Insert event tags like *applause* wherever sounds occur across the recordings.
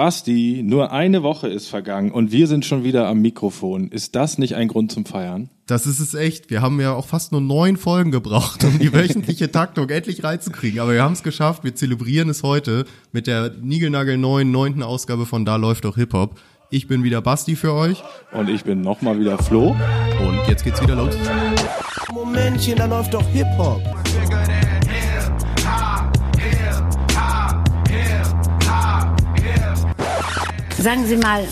Basti, nur eine Woche ist vergangen und wir sind schon wieder am Mikrofon. Ist das nicht ein Grund zum Feiern? Das ist es echt. Wir haben ja auch fast nur neun Folgen gebraucht, um die *laughs* wöchentliche Taktung endlich reinzukriegen. Aber wir haben es geschafft. Wir zelebrieren es heute mit der niegelnagel neuen neunten Ausgabe von Da läuft doch Hip-Hop. Ich bin wieder Basti für euch. Und ich bin nochmal wieder Flo. Und jetzt geht's wieder los. Momentchen, da läuft doch Hip-Hop. Sagen Sie mal,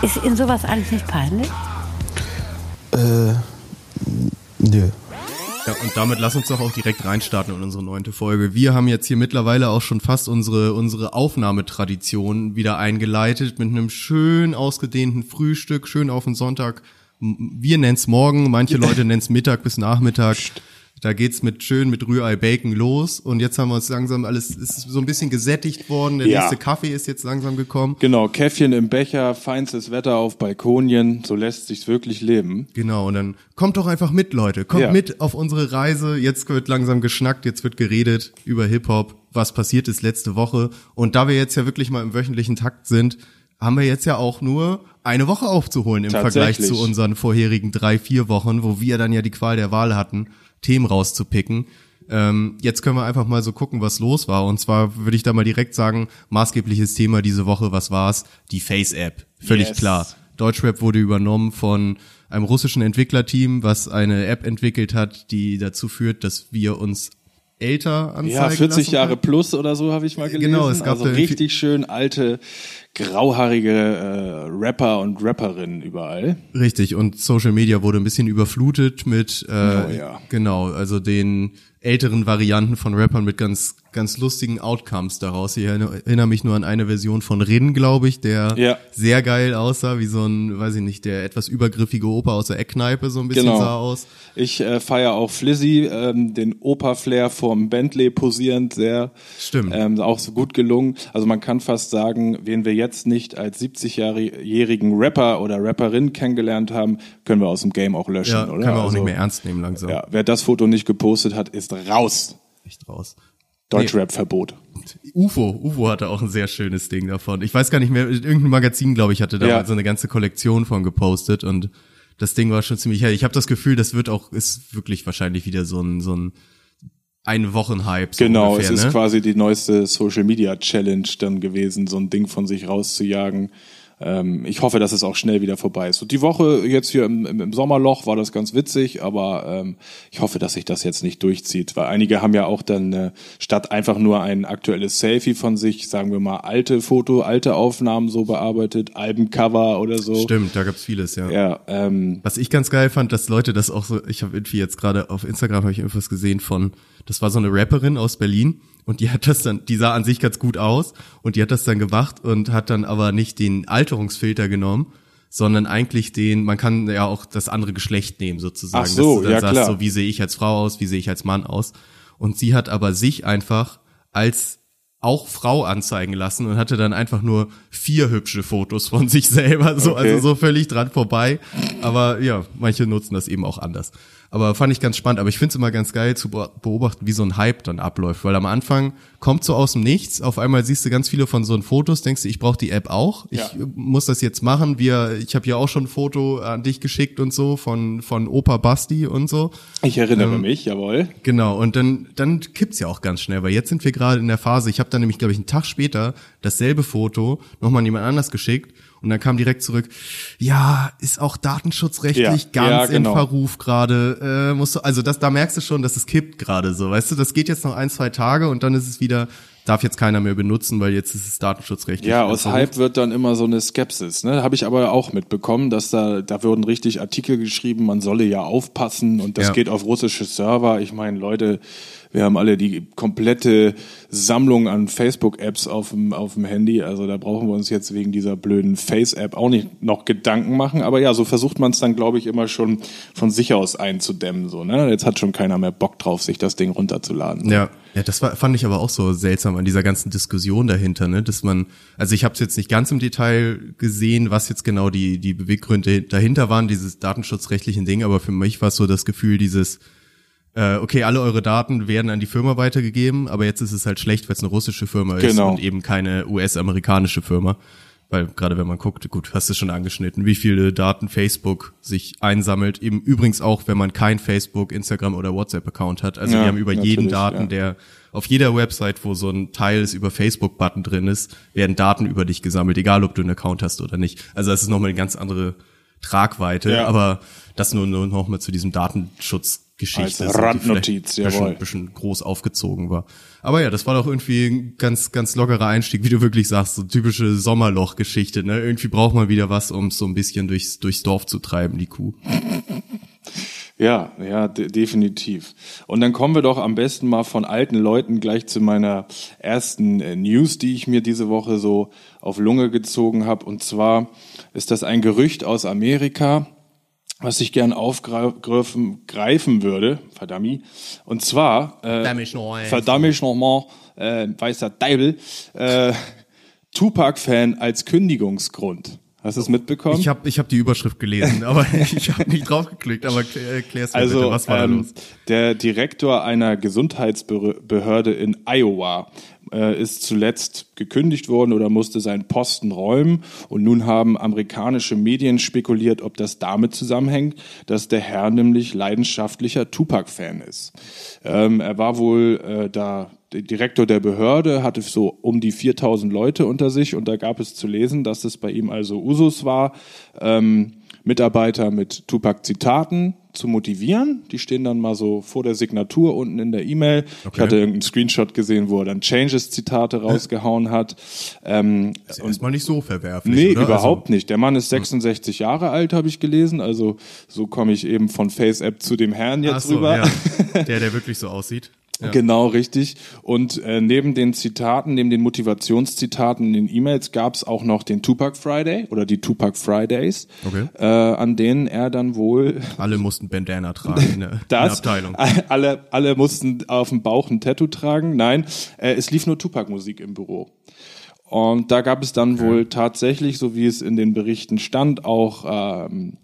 ist Ihnen sowas eigentlich nicht peinlich? Äh, nö. Ja, und damit lass uns doch auch direkt reinstarten in unsere neunte Folge. Wir haben jetzt hier mittlerweile auch schon fast unsere, unsere Aufnahmetradition wieder eingeleitet mit einem schön ausgedehnten Frühstück, schön auf den Sonntag. Wir nennen's morgen, manche *laughs* Leute nennen's Mittag bis Nachmittag. Da geht's mit schön mit Rührei Bacon los und jetzt haben wir uns langsam alles ist so ein bisschen gesättigt worden. Der Ja. nächste Kaffee ist jetzt langsam gekommen. Genau, Käffchen im Becher, feinstes Wetter auf Balkonien, so lässt sich's wirklich leben. Genau, und dann kommt doch einfach mit, Leute. Kommt Ja. mit auf unsere Reise. Jetzt wird langsam geschnackt, jetzt wird geredet über Hip-Hop, was passiert ist letzte Woche. Und da wir jetzt ja wirklich mal im wöchentlichen Takt sind, haben wir jetzt ja auch nur eine Woche aufzuholen im Vergleich zu unseren vorherigen drei, vier Wochen, wo wir dann ja die Qual der Wahl hatten, Themen rauszupicken. Ähm, jetzt können wir einfach mal so gucken, was los war. Und zwar würde ich da mal direkt sagen, maßgebliches Thema diese Woche, was war's? Die Face-App. Völlig Yes. klar. Deutschrap wurde übernommen von einem russischen Entwicklerteam, was eine App entwickelt hat, die dazu führt, dass wir uns älter anzeigen Ja, 40 lassen Jahre plus oder so habe ich mal gelesen. Genau, es gab also richtig schön alte, grauhaarige äh, Rapper und Rapperinnen überall. Richtig, und Social Media wurde ein bisschen überflutet mit, äh, Oh ja. genau, also den älteren Varianten von Rappern mit ganz, ganz lustigen Outcomes daraus. Ich erinnere mich nur an eine Version von Rin, glaube ich, der Ja. sehr geil aussah, wie so ein, weiß ich nicht, der etwas übergriffige Opa aus der Eckkneipe so ein bisschen Genau. sah aus. Ich äh, feiere auch Flizzy, ähm, den Opa-Flair vom Bentley posierend, sehr. Stimmt. Ähm, auch so gut gelungen. Also man kann fast sagen, wen wir jetzt nicht als 70-jährigen Rapper oder Rapperin kennengelernt haben, können wir aus dem Game auch löschen, Ja, oder? kann man auch also, nicht mehr ernst nehmen langsam. Ja, wer das Foto nicht gepostet hat, ist raus. Echt raus. Deutschrap-Verbot. UFO, UFO hatte auch ein sehr schönes Ding davon. Ich weiß gar nicht mehr, irgendein Magazin, glaube ich, hatte da Ja. so eine ganze Kollektion von gepostet und das Ding war schon ziemlich hell. Ich habe das Gefühl, das wird auch, ist wirklich wahrscheinlich wieder so ein, so ein ein Wochen-Hype. So Genau, ungefähr, es ist ne? quasi die neueste Social Media Challenge dann gewesen, so ein Ding von sich rauszujagen. Ähm, ich hoffe, dass es auch schnell wieder vorbei ist. Und die Woche jetzt hier im, im, im Sommerloch war das ganz witzig, aber ähm, ich hoffe, dass sich das jetzt nicht durchzieht, weil einige haben ja auch dann äh, statt einfach nur ein aktuelles Selfie von sich, sagen wir mal alte Foto, alte Aufnahmen so bearbeitet, Albencover oder so. Stimmt, da gab's vieles, ja. Ja, ähm, Was ich ganz geil fand, dass Leute das auch so, ich habe irgendwie jetzt gerade auf Instagram habe ich irgendwas gesehen von, das war so eine Rapperin aus Berlin und die hat das dann, die sah an sich ganz gut aus. Und die hat das dann gemacht und hat dann aber nicht den Alterungsfilter genommen, sondern eigentlich den, man kann ja auch das andere Geschlecht nehmen sozusagen, Ach so, dass du dann ja, sagst, klar. so wie sehe ich als Frau aus, wie sehe ich als Mann aus. Und sie hat aber sich einfach als auch Frau anzeigen lassen und hatte dann einfach nur vier hübsche Fotos von *laughs* sich selber, so Okay. also so völlig dran vorbei. Aber ja, manche nutzen das eben auch anders. Aber fand ich ganz spannend. Aber ich finde es immer ganz geil zu be- beobachten, wie so ein Hype dann abläuft. Weil am Anfang kommt so aus dem Nichts, auf einmal siehst du ganz viele von so Fotos, denkst du, ich brauche die App auch. Ich Ja. muss das jetzt machen. Wir, ich habe ja auch schon ein Foto an dich geschickt und so von, von Opa Basti und so. ich erinnere mich, jawohl. Genau, und dann, dann kippt's ja auch ganz schnell, weil jetzt sind wir gerade in der Phase, ich habe dann nämlich, glaube ich, einen Tag später dasselbe Foto nochmal an jemand anders geschickt und dann kam direkt zurück, ja, ist auch datenschutzrechtlich Ja, ganz ja, in genau. Verruf gerade. Äh, musst du, also das, da merkst du schon, dass es kippt gerade so, weißt du, das geht jetzt noch ein, zwei Tage und dann ist es wieder, darf jetzt keiner mehr benutzen, weil jetzt ist es datenschutzrechtlich. Ja, aus. Hype wird dann immer so eine Skepsis. Ne? Habe ich aber auch mitbekommen, dass da, da wurden richtig Artikel geschrieben, man solle ja aufpassen und das Ja. geht auf russische Server. Ich meine, Leute, wir haben alle die komplette Sammlung an Facebook-Apps auf dem, auf dem Handy. Also da brauchen wir uns jetzt wegen dieser blöden Face-App auch nicht noch Gedanken machen. Aber ja, so versucht man es dann, glaube ich, immer schon von sich aus einzudämmen. So, ne? Jetzt hat schon keiner mehr Bock drauf, sich das Ding runterzuladen. Ja, ja, das war, fand ich aber auch so seltsam an dieser ganzen Diskussion dahinter, ne, dass man, also ich habe es jetzt nicht ganz im Detail gesehen, was jetzt genau die die Beweggründe dahinter waren, dieses datenschutzrechtlichen Ding, aber für mich war es so das Gefühl, dieses äh, okay, alle eure Daten werden an die Firma weitergegeben, aber jetzt ist es halt schlecht, weil es eine russische Firma ist Genau. und eben keine US-amerikanische Firma. Weil gerade wenn man guckt, gut, hast du schon angeschnitten, wie viele Daten Facebook sich einsammelt. Eben übrigens auch, wenn man kein Facebook, Instagram oder WhatsApp-Account hat. Also Ja, die haben über jeden Daten, ja. der auf jeder Website, wo so ein Teils über Facebook-Button drin ist, werden Daten über dich gesammelt, egal ob du einen Account hast oder nicht. Also das ist nochmal eine ganz andere Tragweite, Ja. aber das nur, nur noch mal zu diesem Datenschutzgeschichte. Als Randnotiz, jawohl. Bisschen, bisschen groß aufgezogen war. Aber ja, das war doch irgendwie ein ganz, ganz lockerer Einstieg, wie du wirklich sagst, so typische Sommerloch-Geschichte, ne? Irgendwie braucht man wieder was, um so ein bisschen durchs, durchs Dorf zu treiben, die Kuh. *laughs* Ja, ja, de definitiv. Und dann kommen wir doch am besten mal von alten Leuten gleich zu meiner ersten äh, News, die ich mir diese Woche so auf Lunge gezogen habe. Und zwar ist das ein Gerücht aus Amerika, was ich gern aufgreifen greifen würde, verdammt. Und zwar, äh, Verdammt noch mal. verdammt äh, weißer Deibel, äh, Tupac-Fan als Kündigungsgrund. Hast du es mitbekommen? Ich habe ich hab die Überschrift gelesen, aber *laughs* ich habe nicht draufgeklickt, aber klär- erklär's mir Also bitte, was war da ähm, los? der Direktor einer Gesundheitsbehörde in Iowa äh, ist zuletzt gekündigt worden oder musste seinen Posten räumen. Und nun haben amerikanische Medien spekuliert, ob das damit zusammenhängt, dass der Herr nämlich leidenschaftlicher Tupac-Fan ist. Ähm, er war wohl äh, da Direktor der Behörde, hatte so um die 4000 Leute unter sich und da gab es zu lesen, dass es bei ihm also Usus war, ähm, Mitarbeiter mit Tupac-Zitaten zu motivieren. Die stehen dann mal so vor der Signatur unten in der E-Mail. Ich hatte irgendeinen Screenshot gesehen, wo er dann Changes-Zitate rausgehauen hat. Ähm, Ist erstmal nicht so verwerflich, Nee, oder? überhaupt nicht. Der Mann ist 66 Jahre alt, habe ich gelesen. Also so komme ich eben von FaceApp zu dem Herrn Also, jetzt so, rüber. ja. *laughs* Der, der wirklich so aussieht. Ja. Genau, richtig. Und äh, neben den Zitaten, neben den Motivationszitaten in den E-Mails gab es auch noch den Tupac Friday oder die Tupac Fridays, Okay. äh, an denen er dann wohl *laughs* Alle mussten Bandana tragen in der, in der das, Abteilung. *laughs* alle, alle mussten auf dem Bauch ein Tattoo tragen. Nein, äh, es lief nur Tupac-Musik im Büro. Und da gab es dann wohl tatsächlich, so wie es in den Berichten stand, auch ähm,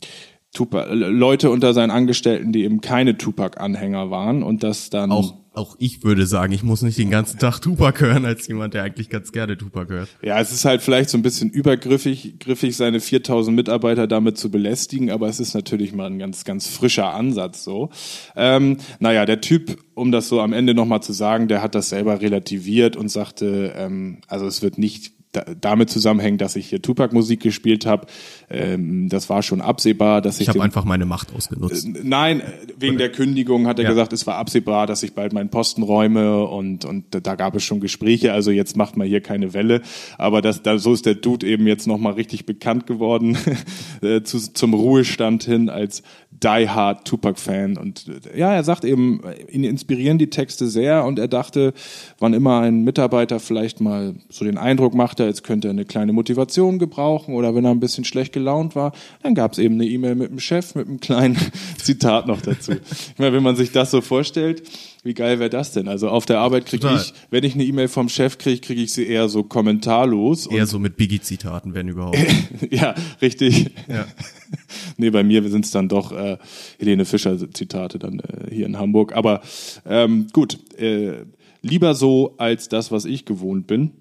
Tupac, Leute unter seinen Angestellten, die eben keine Tupac-Anhänger waren und das dann Auch, auch ich würde sagen, ich muss nicht den ganzen Tag Tupac hören, als jemand, der eigentlich ganz gerne Tupac hört. Ja, es ist halt vielleicht so ein bisschen übergriffig, griffig, seine 4000 Mitarbeiter damit zu belästigen, aber es ist natürlich mal ein ganz, ganz frischer Ansatz so. Ähm, naja, der Typ, um das so am Ende nochmal zu sagen, der hat das selber relativiert und sagte, ähm, also es wird nicht da, damit zusammenhängen, dass ich hier Tupac-Musik gespielt habe. Ähm, das war schon absehbar, dass ich, Ich habe einfach meine Macht ausgenutzt. Nein, äh, wegen der Kündigung hat er Ja. gesagt, es war absehbar, dass ich bald meinen Posten räume und, und da gab es schon Gespräche, also jetzt macht man hier keine Welle. Aber das, da, so ist der Dude eben jetzt nochmal richtig bekannt geworden, *laughs* äh, zu, zum Ruhestand hin als Die Hard Tupac-Fan. Und äh, ja, er sagt eben, ihn inspirieren die Texte sehr und er dachte, wann immer ein Mitarbeiter vielleicht mal so den Eindruck machte, jetzt könnte er eine kleine Motivation gebrauchen oder wenn er ein bisschen schlecht gelaunt war, dann gab es eben eine E-Mail mit dem Chef, mit einem kleinen *laughs* Zitat noch dazu. Ich meine, wenn man sich das so vorstellt, wie geil wäre das denn? Also auf der Arbeit kriege ich, wenn ich eine E-Mail vom Chef kriege, kriege ich sie eher so kommentarlos. Eher so mit Biggie-Zitaten, wenn überhaupt. *laughs* ja, richtig. Ja. *laughs* nee, bei mir sind es dann doch äh, Helene Fischer Zitate dann äh, hier in Hamburg. Aber ähm, gut, äh, lieber so als das, was ich gewohnt bin.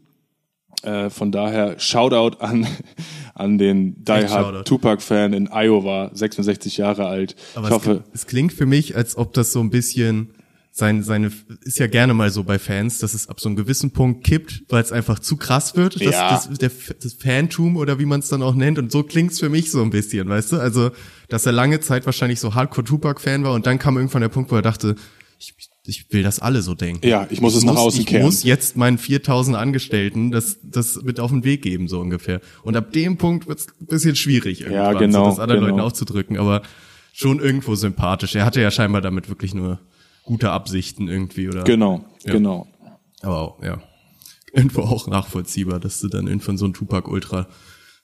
Äh, von daher Shoutout an an den Die Hard Shoutout. Tupac Fan in Iowa, 66 Jahre alt. Aber ich es, hoffe, es klingt für mich, als ob das so ein bisschen sein, seine, ist ja gerne mal so bei Fans, dass es ab so einem gewissen Punkt kippt, weil es einfach zu krass wird, das, Ja. das, der, das Fantum oder wie man es dann auch nennt. Und so klingt's für mich so ein bisschen, weißt du? Also, dass er lange Zeit wahrscheinlich so Hardcore-Tupac-Fan war und dann kam irgendwann der Punkt, wo er dachte, ich, ich will das alle so denken. Ja, ich muss es nach außen ich kehren. muss jetzt meinen 4000 Angestellten das, das mit auf den Weg geben, so ungefähr. Und ab dem Punkt wird's ein bisschen schwierig irgendwann, genau, so das anderen genau. Leuten auszudrücken, aber schon irgendwo sympathisch. Er hatte ja scheinbar damit wirklich nur gute Absichten irgendwie, oder? genau, Ja. genau. Aber auch, ja. Irgendwo auch nachvollziehbar, dass du dann irgendwann so ein Tupac Ultra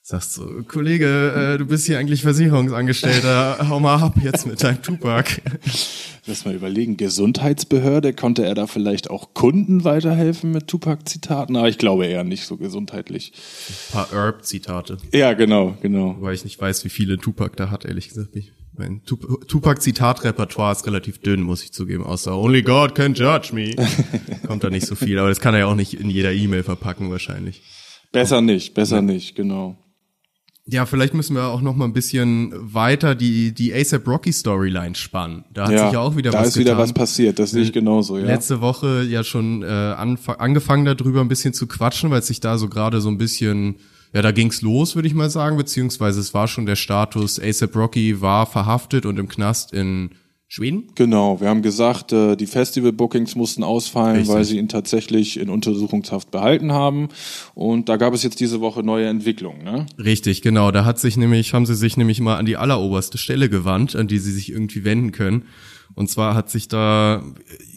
sagst so, Kollege, äh, du bist hier eigentlich Versicherungsangestellter, *laughs* hau mal ab jetzt mit deinem Tupac. Lass mal überlegen, Gesundheitsbehörde, konnte er da vielleicht auch Kunden weiterhelfen mit Tupac-Zitaten? Aber ich glaube eher nicht so gesundheitlich. Ein paar Herb-Zitate. Ja, genau, genau. Wobei ich nicht weiß, wie viele Tupac da hat, ehrlich gesagt. Ich Mein Tup- Tupac-Zitat-Repertoire ist relativ dünn, muss ich zugeben, außer Only God can judge me. *laughs* Kommt da nicht so viel, aber das kann er ja auch nicht in jeder E-Mail verpacken wahrscheinlich. Besser nicht, besser nicht, genau. Ja, vielleicht müssen wir auch noch mal ein bisschen weiter die, die ASAP Rocky Storyline spannen. Da hat ja, sich ja auch wieder da was ist wieder getan. was passiert, das sehe ich genauso, ja. Letzte Woche ja schon äh, angefangen darüber ein bisschen zu quatschen, weil es sich da so gerade so ein bisschen, ja, da ging's los, würde ich mal sagen, beziehungsweise es war schon der Status, ASAP Rocky war verhaftet und im Knast in Schweden. Genau, wir haben gesagt, äh, die Festival-Bookings mussten ausfallen, Richtig. weil sie ihn tatsächlich in Untersuchungshaft behalten haben. Und da gab es jetzt diese Woche neue Entwicklungen. Ne? Richtig, genau. Da hat sich nämlich, haben sie sich nämlich mal an die alleroberste Stelle gewandt, an die sie sich irgendwie wenden können. Und zwar hat sich da,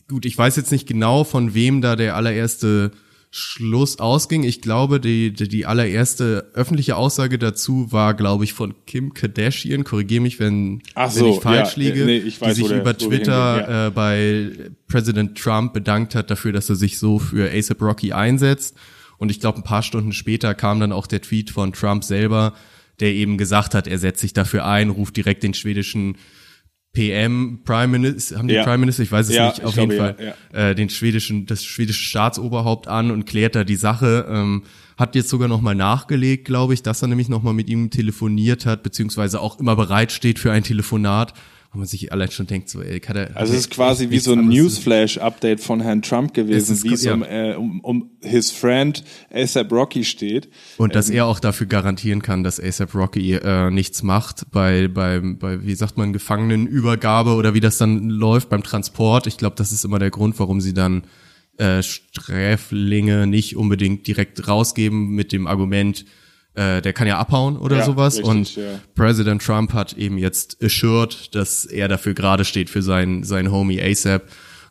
gut, ich weiß jetzt nicht genau, von wem da der allererste Schluss ausging. Ich glaube, die, die, die allererste öffentliche Aussage dazu war, glaube ich, von Kim Kardashian. Korrigiere mich, wenn, Ach wenn so, ich falsch ja, liege. nee, ich weiß, die sich über Twitter ja. äh, bei Präsident Trump bedankt hat dafür, dass er sich so für ASAP Rocky einsetzt. Und ich glaube, ein paar Stunden später kam dann auch der Tweet von Trump selber, der eben gesagt hat, er setzt sich dafür ein, ruft direkt den schwedischen PM, Prime Minister, haben die Ja. Prime Minister, ich weiß es Ja, nicht, ich auf jeden glaube, Fall, ja, Äh, den schwedischen, das schwedische Staatsoberhaupt an und klärt da die Sache. Ähm, hat jetzt sogar nochmal nachgelegt, glaube ich, dass er nämlich nochmal mit ihm telefoniert hat, beziehungsweise auch immer bereit steht für ein Telefonat. Wo man sich allein schon denkt, so, ey, kann er. Also es ist quasi wie so ein Newsflash-Update von Herrn Trump gewesen, ist- wie es ja. um, äh, um, um his friend ASAP Rocky steht. Und dass er auch dafür garantieren kann, dass ASAP Rocky äh, nichts macht bei, bei, bei, wie sagt man, Gefangenenübergabe oder wie das dann läuft beim Transport. Ich glaube, das ist immer der Grund, warum sie dann äh, Sträflinge nicht unbedingt direkt rausgeben mit dem Argument, äh, der kann ja abhauen oder Ja, sowas. richtig, Und ja. Präsident Trump hat eben jetzt assured, dass er dafür gerade steht für sein, sein Homie ASAP.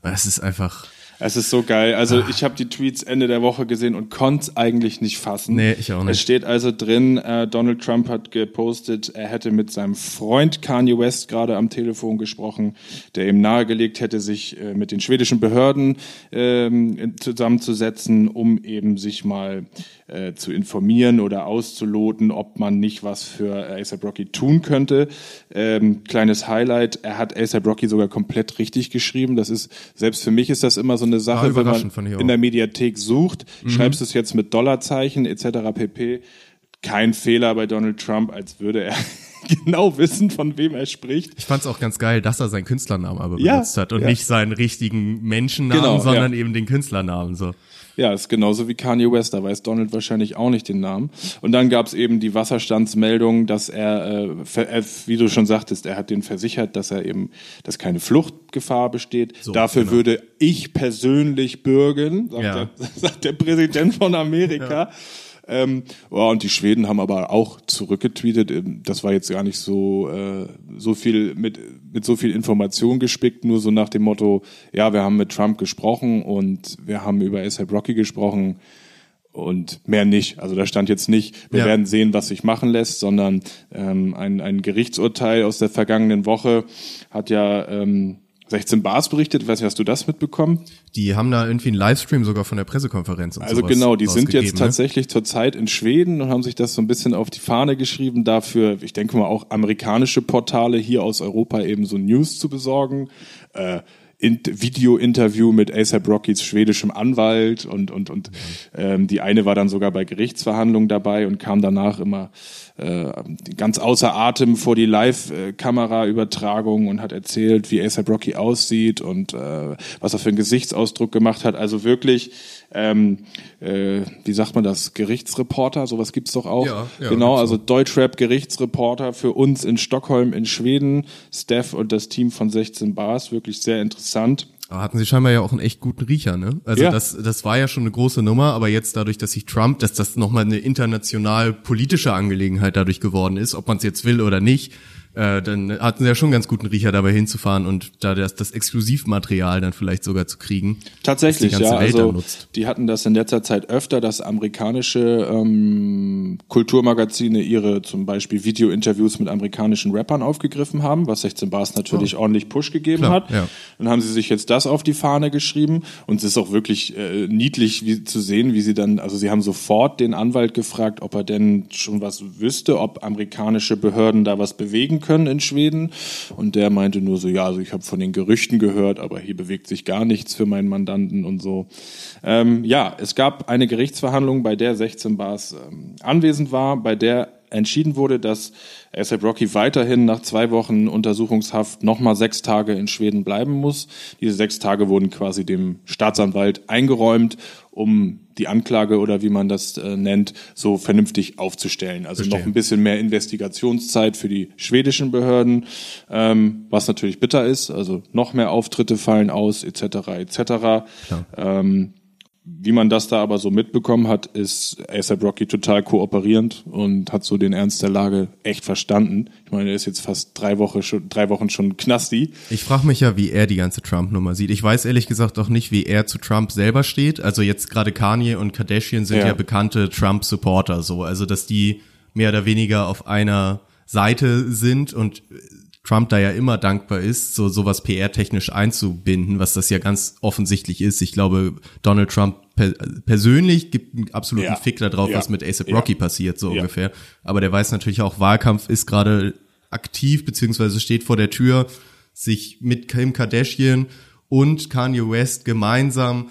Das ist einfach, Es ist so geil. Also ich habe die Tweets Ende der Woche gesehen und konnte es eigentlich nicht fassen. Nee, ich auch nicht. Es steht also drin, äh, Donald Trump hat gepostet, er hätte mit seinem Freund Kanye West gerade am Telefon gesprochen, der ihm nahegelegt hätte, sich äh, mit den schwedischen Behörden ähm, zusammenzusetzen, um eben sich mal äh, zu informieren oder auszuloten, ob man nicht was für ASAP Rocky tun könnte. Ähm, kleines Highlight, er hat ASAP Rocky sogar komplett richtig geschrieben. Das ist, selbst für mich ist das immer so eine Sache, wenn man in der Mediathek sucht, schreibst du es jetzt mit Dollarzeichen etc. pp. Kein Fehler bei Donald Trump, als würde er *laughs* genau wissen, von wem er spricht. Ich fand's auch ganz geil, dass er seinen Künstlernamen aber Ja, benutzt hat und ja. nicht seinen richtigen Menschennamen, Genau, sondern ja. eben den Künstlernamen so. Ja, ist genauso wie Kanye West, da weiß Donald wahrscheinlich auch nicht den Namen. Und dann gab's eben die Wasserstandsmeldung, dass er, äh, äh, wie du schon sagtest, er hat den versichert, dass er eben, dass keine Fluchtgefahr besteht. So, Dafür genau. würde ich persönlich bürgen, sagt, Ja. der, *laughs* sagt der Präsident von Amerika. Ähm, oh, und die Schweden haben aber auch zurückgetweetet. Ähm, Das war jetzt gar nicht so äh, so viel mit mit so viel Information gespickt, nur so nach dem Motto: Ja, wir haben mit Trump gesprochen und wir haben über ASAP Rocky gesprochen und mehr nicht. Also da stand jetzt nicht, wir Ja. werden sehen, was sich machen lässt, sondern ähm, ein, ein Gerichtsurteil aus der vergangenen Woche hat ja ähm, 16 Bars berichtet. Ich weiß nicht, hast du das mitbekommen? Die haben da irgendwie einen Livestream sogar von der Pressekonferenz und Also genau, die sind jetzt ne? tatsächlich zurzeit in Schweden und haben sich das so ein bisschen auf die Fahne geschrieben, dafür, ich denke mal, auch amerikanische Portale hier aus Europa eben so News zu besorgen. Äh, in Video-Interview mit ASAP Rockys schwedischem Anwalt und und und ähm, die eine war dann sogar bei Gerichtsverhandlungen dabei und kam danach immer äh, ganz außer Atem vor die Live-Kamera-Übertragung und hat erzählt, wie ASAP Rocky aussieht und äh, was er für einen Gesichtsausdruck gemacht hat. Also wirklich, ähm, äh, wie sagt man das, Gerichtsreporter, sowas gibt's doch auch. Ja, ja, genau, also Deutschrap-Gerichtsreporter für uns in Stockholm, in Schweden, Steph und das Team von 16 Bars, wirklich sehr interessant. Aber hatten sie scheinbar ja auch einen echt guten Riecher, ne? Also Ja. das, das war ja schon eine große Nummer, aber jetzt dadurch, dass sich Trump, dass das nochmal eine international politische Angelegenheit dadurch geworden ist, ob man es jetzt will oder nicht, äh, dann hatten sie ja schon einen ganz guten Riecher dabei hinzufahren und da das, das Exklusivmaterial dann vielleicht sogar zu kriegen. Tatsächlich, ja. Welt Also die hatten das in letzter Zeit öfter, dass amerikanische ähm, Kulturmagazine ihre zum Beispiel Video-Interviews mit amerikanischen Rappern aufgegriffen haben, was 16 Bars natürlich ordentlich Push gegeben Oh. Klar, hat. ja. Dann haben sie sich jetzt das auf die Fahne geschrieben und es ist auch wirklich äh, niedlich wie, zu sehen, wie sie dann, also sie haben sofort den Anwalt gefragt, ob er denn schon was wüsste, ob amerikanische Behörden da was bewegen kriegen können in Schweden. Und der meinte nur so, ja, also ich habe von den Gerüchten gehört, aber hier bewegt sich gar nichts für meinen Mandanten und so. Ähm, ja, es gab eine Gerichtsverhandlung, bei der 16 Bars ähm, anwesend war, bei der entschieden wurde, dass ASAP Rocky weiterhin nach zwei Wochen Untersuchungshaft nochmal sechs Tage in Schweden bleiben muss. Diese sechs Tage wurden quasi dem Staatsanwalt eingeräumt, um die Anklage oder wie man das äh, nennt, so vernünftig aufzustellen. Also Verstehe. noch ein bisschen mehr Investigationszeit für die schwedischen Behörden, ähm, was natürlich bitter ist. Also noch mehr Auftritte fallen aus, etc. etc. Ähm, wie man das da aber so mitbekommen hat, ist ASAP Rocky total kooperierend und hat so den Ernst der Lage echt verstanden. Ich meine, er ist jetzt fast drei Wochen schon, drei Wochen schon Knasti. Ich frage mich ja, wie er die ganze Trump-Nummer sieht. Ich weiß ehrlich gesagt auch nicht, wie er zu Trump selber steht. Also jetzt gerade Kanye und Kardashian sind ja, Ja. bekannte Trump-Supporter, so. Also, dass die mehr oder weniger auf einer Seite sind und Trump da ja immer dankbar ist, so sowas PR-technisch einzubinden, was das ja ganz offensichtlich ist. Ich glaube, Donald Trump per persönlich gibt einen absoluten Ja. Fick da drauf, Ja. was mit ASAP Ja. Rocky passiert, so ungefähr. Aber der weiß natürlich auch, Wahlkampf ist gerade aktiv, beziehungsweise steht vor der Tür, sich mit Kim Kardashian und Kanye West gemeinsam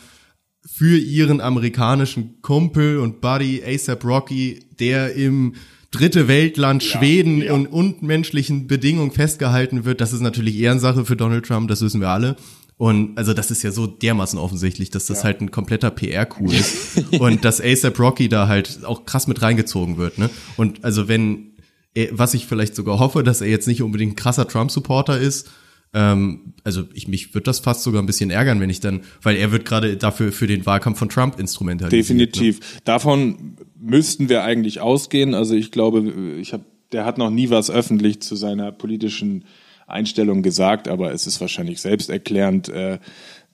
für ihren amerikanischen Kumpel und Buddy ASAP Rocky, der im dritte Weltland Schweden ja. in unmenschlichen Bedingungen festgehalten wird. Das ist natürlich Ehrensache für Donald Trump, das wissen wir alle. Und also das ist ja so dermaßen offensichtlich, dass das halt ein kompletter PR-Coup *laughs* ist. und dass ASAP Rocky da halt auch krass mit reingezogen wird. Ne? Und also wenn, er, was ich vielleicht sogar hoffe, dass er jetzt nicht unbedingt ein krasser Trump-Supporter ist, ähm, also ich mich würde das fast sogar ein bisschen ärgern, wenn ich dann, weil er wird gerade dafür für den Wahlkampf von Trump instrumentalisiert. Ne? Definitiv. Davon müssten wir eigentlich ausgehen. Also ich glaube, ich habe, der hat noch nie was öffentlich zu seiner politischen Einstellung gesagt, aber es ist wahrscheinlich selbsterklärend, äh,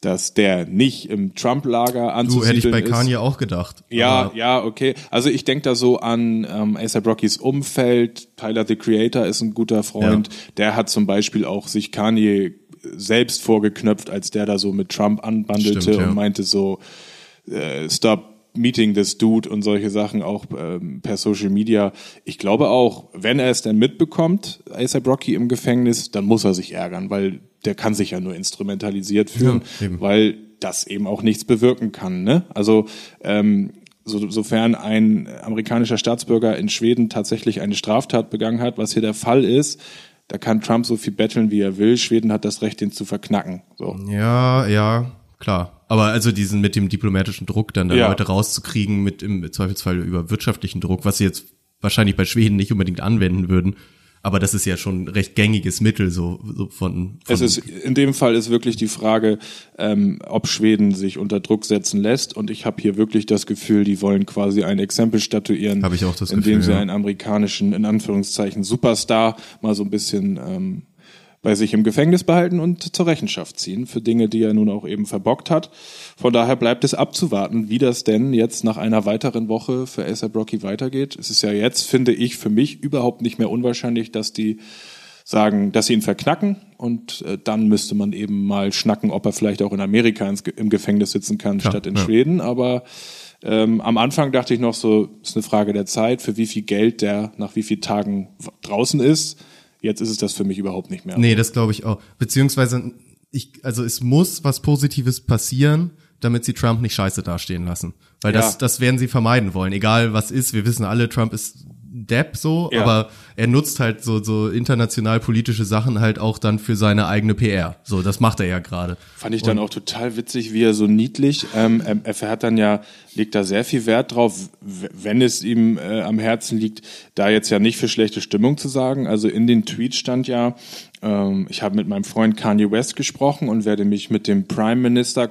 dass der nicht im Trump-Lager Du anzusiedeln hätte ich bei ist. Kanye auch gedacht. Ja, ja, okay. Also ich denke da so an ähm, ASAP Rockys Umfeld. Tyler the Creator ist ein guter Freund. Der hat zum Beispiel auch sich Kanye selbst vorgeknöpft, als der da so mit Trump anbandelte Stimmt, ja. und meinte so, äh, stop meeting this dude und solche Sachen auch ähm, per Social Media. Ich glaube auch, wenn er es denn mitbekommt, ASAP Rocky im Gefängnis, dann muss er sich ärgern, weil der kann sich ja nur instrumentalisiert fühlen, Ja, weil das eben auch nichts bewirken kann. Ne? Also ähm, so, sofern ein amerikanischer Staatsbürger in Schweden tatsächlich eine Straftat begangen hat, was hier der Fall ist, da kann Trump so viel betteln, wie er will. Schweden hat das Recht, den zu verknacken. So. Ja, ja, klar. Aber also diesen mit dem diplomatischen Druck dann da Ja. Leute rauszukriegen, mit im Zweifelsfall über wirtschaftlichen Druck, was sie jetzt wahrscheinlich bei Schweden nicht unbedingt anwenden würden. Aber das ist ja schon ein recht gängiges Mittel so, so von, von Es ist in dem Fall ist wirklich die Frage, ähm, ob Schweden sich unter Druck setzen lässt. Und ich habe hier wirklich das Gefühl, die wollen quasi ein Exempel statuieren, ich auch das indem Gefühl, sie ja. einen amerikanischen in Anführungszeichen Superstar mal so ein bisschen ähm, bei sich im Gefängnis behalten und zur Rechenschaft ziehen für Dinge, die er nun auch eben verbockt hat. Von daher bleibt es abzuwarten, wie das denn jetzt nach einer weiteren Woche für ASAP Rocky weitergeht. Es ist ja jetzt, finde ich, für mich überhaupt nicht mehr unwahrscheinlich, dass die sagen, dass sie ihn verknacken und äh, dann müsste man eben mal schnacken, ob er vielleicht auch in Amerika ins, im Gefängnis sitzen kann, Klar, statt in ja. Schweden. Aber ähm, am Anfang dachte ich noch so, ist eine Frage der Zeit, für wie viel Geld der nach wie vielen Tagen draußen ist. Jetzt ist es das für mich überhaupt nicht mehr. Nee, das glaube ich auch. Beziehungsweise, ich, also es muss was Positives passieren, damit sie Trump nicht scheiße dastehen lassen. Weil das, Ja. das werden sie vermeiden wollen. Egal was ist, wir wissen alle, Trump ist Depp so, Ja. aber er nutzt halt so, so international politische Sachen halt auch dann für seine eigene PR. So, das macht er ja gerade. Fand ich dann auch total witzig, wie er so niedlich, ähm, er, er hat dann ja, legt da sehr viel Wert drauf, wenn es ihm äh, am Herzen liegt, da jetzt ja nicht für schlechte Stimmung zu sagen. Also in den Tweet stand ja, ähm, ich habe mit meinem Freund Kanye West gesprochen und werde mich mit dem Prime Minister,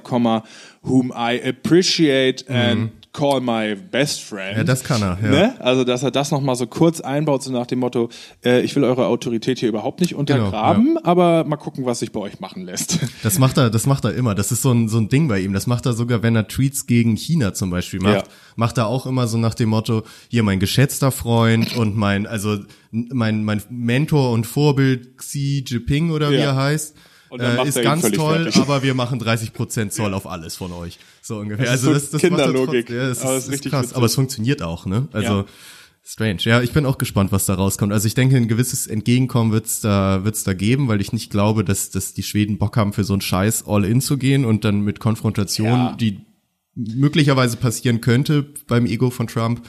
whom I appreciate and call my best friend. Ja, das kann er, ja. Ne? Also, dass er das nochmal so kurz einbaut, so nach dem Motto, äh, ich will eure Autorität hier überhaupt nicht untergraben, aber mal gucken, was sich bei euch machen lässt. *laughs* Das macht er, das macht er immer. Das ist so ein, so ein Ding bei ihm. Das macht er sogar, wenn er Tweets gegen China zum Beispiel macht. Ja. Macht er auch immer so nach dem Motto, hier mein geschätzter Freund und mein, also mein, mein Mentor und Vorbild Xi Jinping oder wie Ja. er heißt. Äh, ist ganz toll, fertig. aber wir machen 30% Zoll auf alles von euch. So ungefähr. Das ist also so das, das macht er Kinderlogik. trotzdem. Ja, das ist, Aber ist ist krass. witzig. Aber es funktioniert auch, ne? Also Ja. Strange. Ja, ich bin auch gespannt, was da rauskommt. Also ich denke, ein gewisses Entgegenkommen wird's da, wird's da geben, weil ich nicht glaube, dass, dass die Schweden Bock haben, für so einen Scheiß all in zu gehen und dann mit Konfrontation, Ja. die möglicherweise passieren könnte beim Ego von Trump,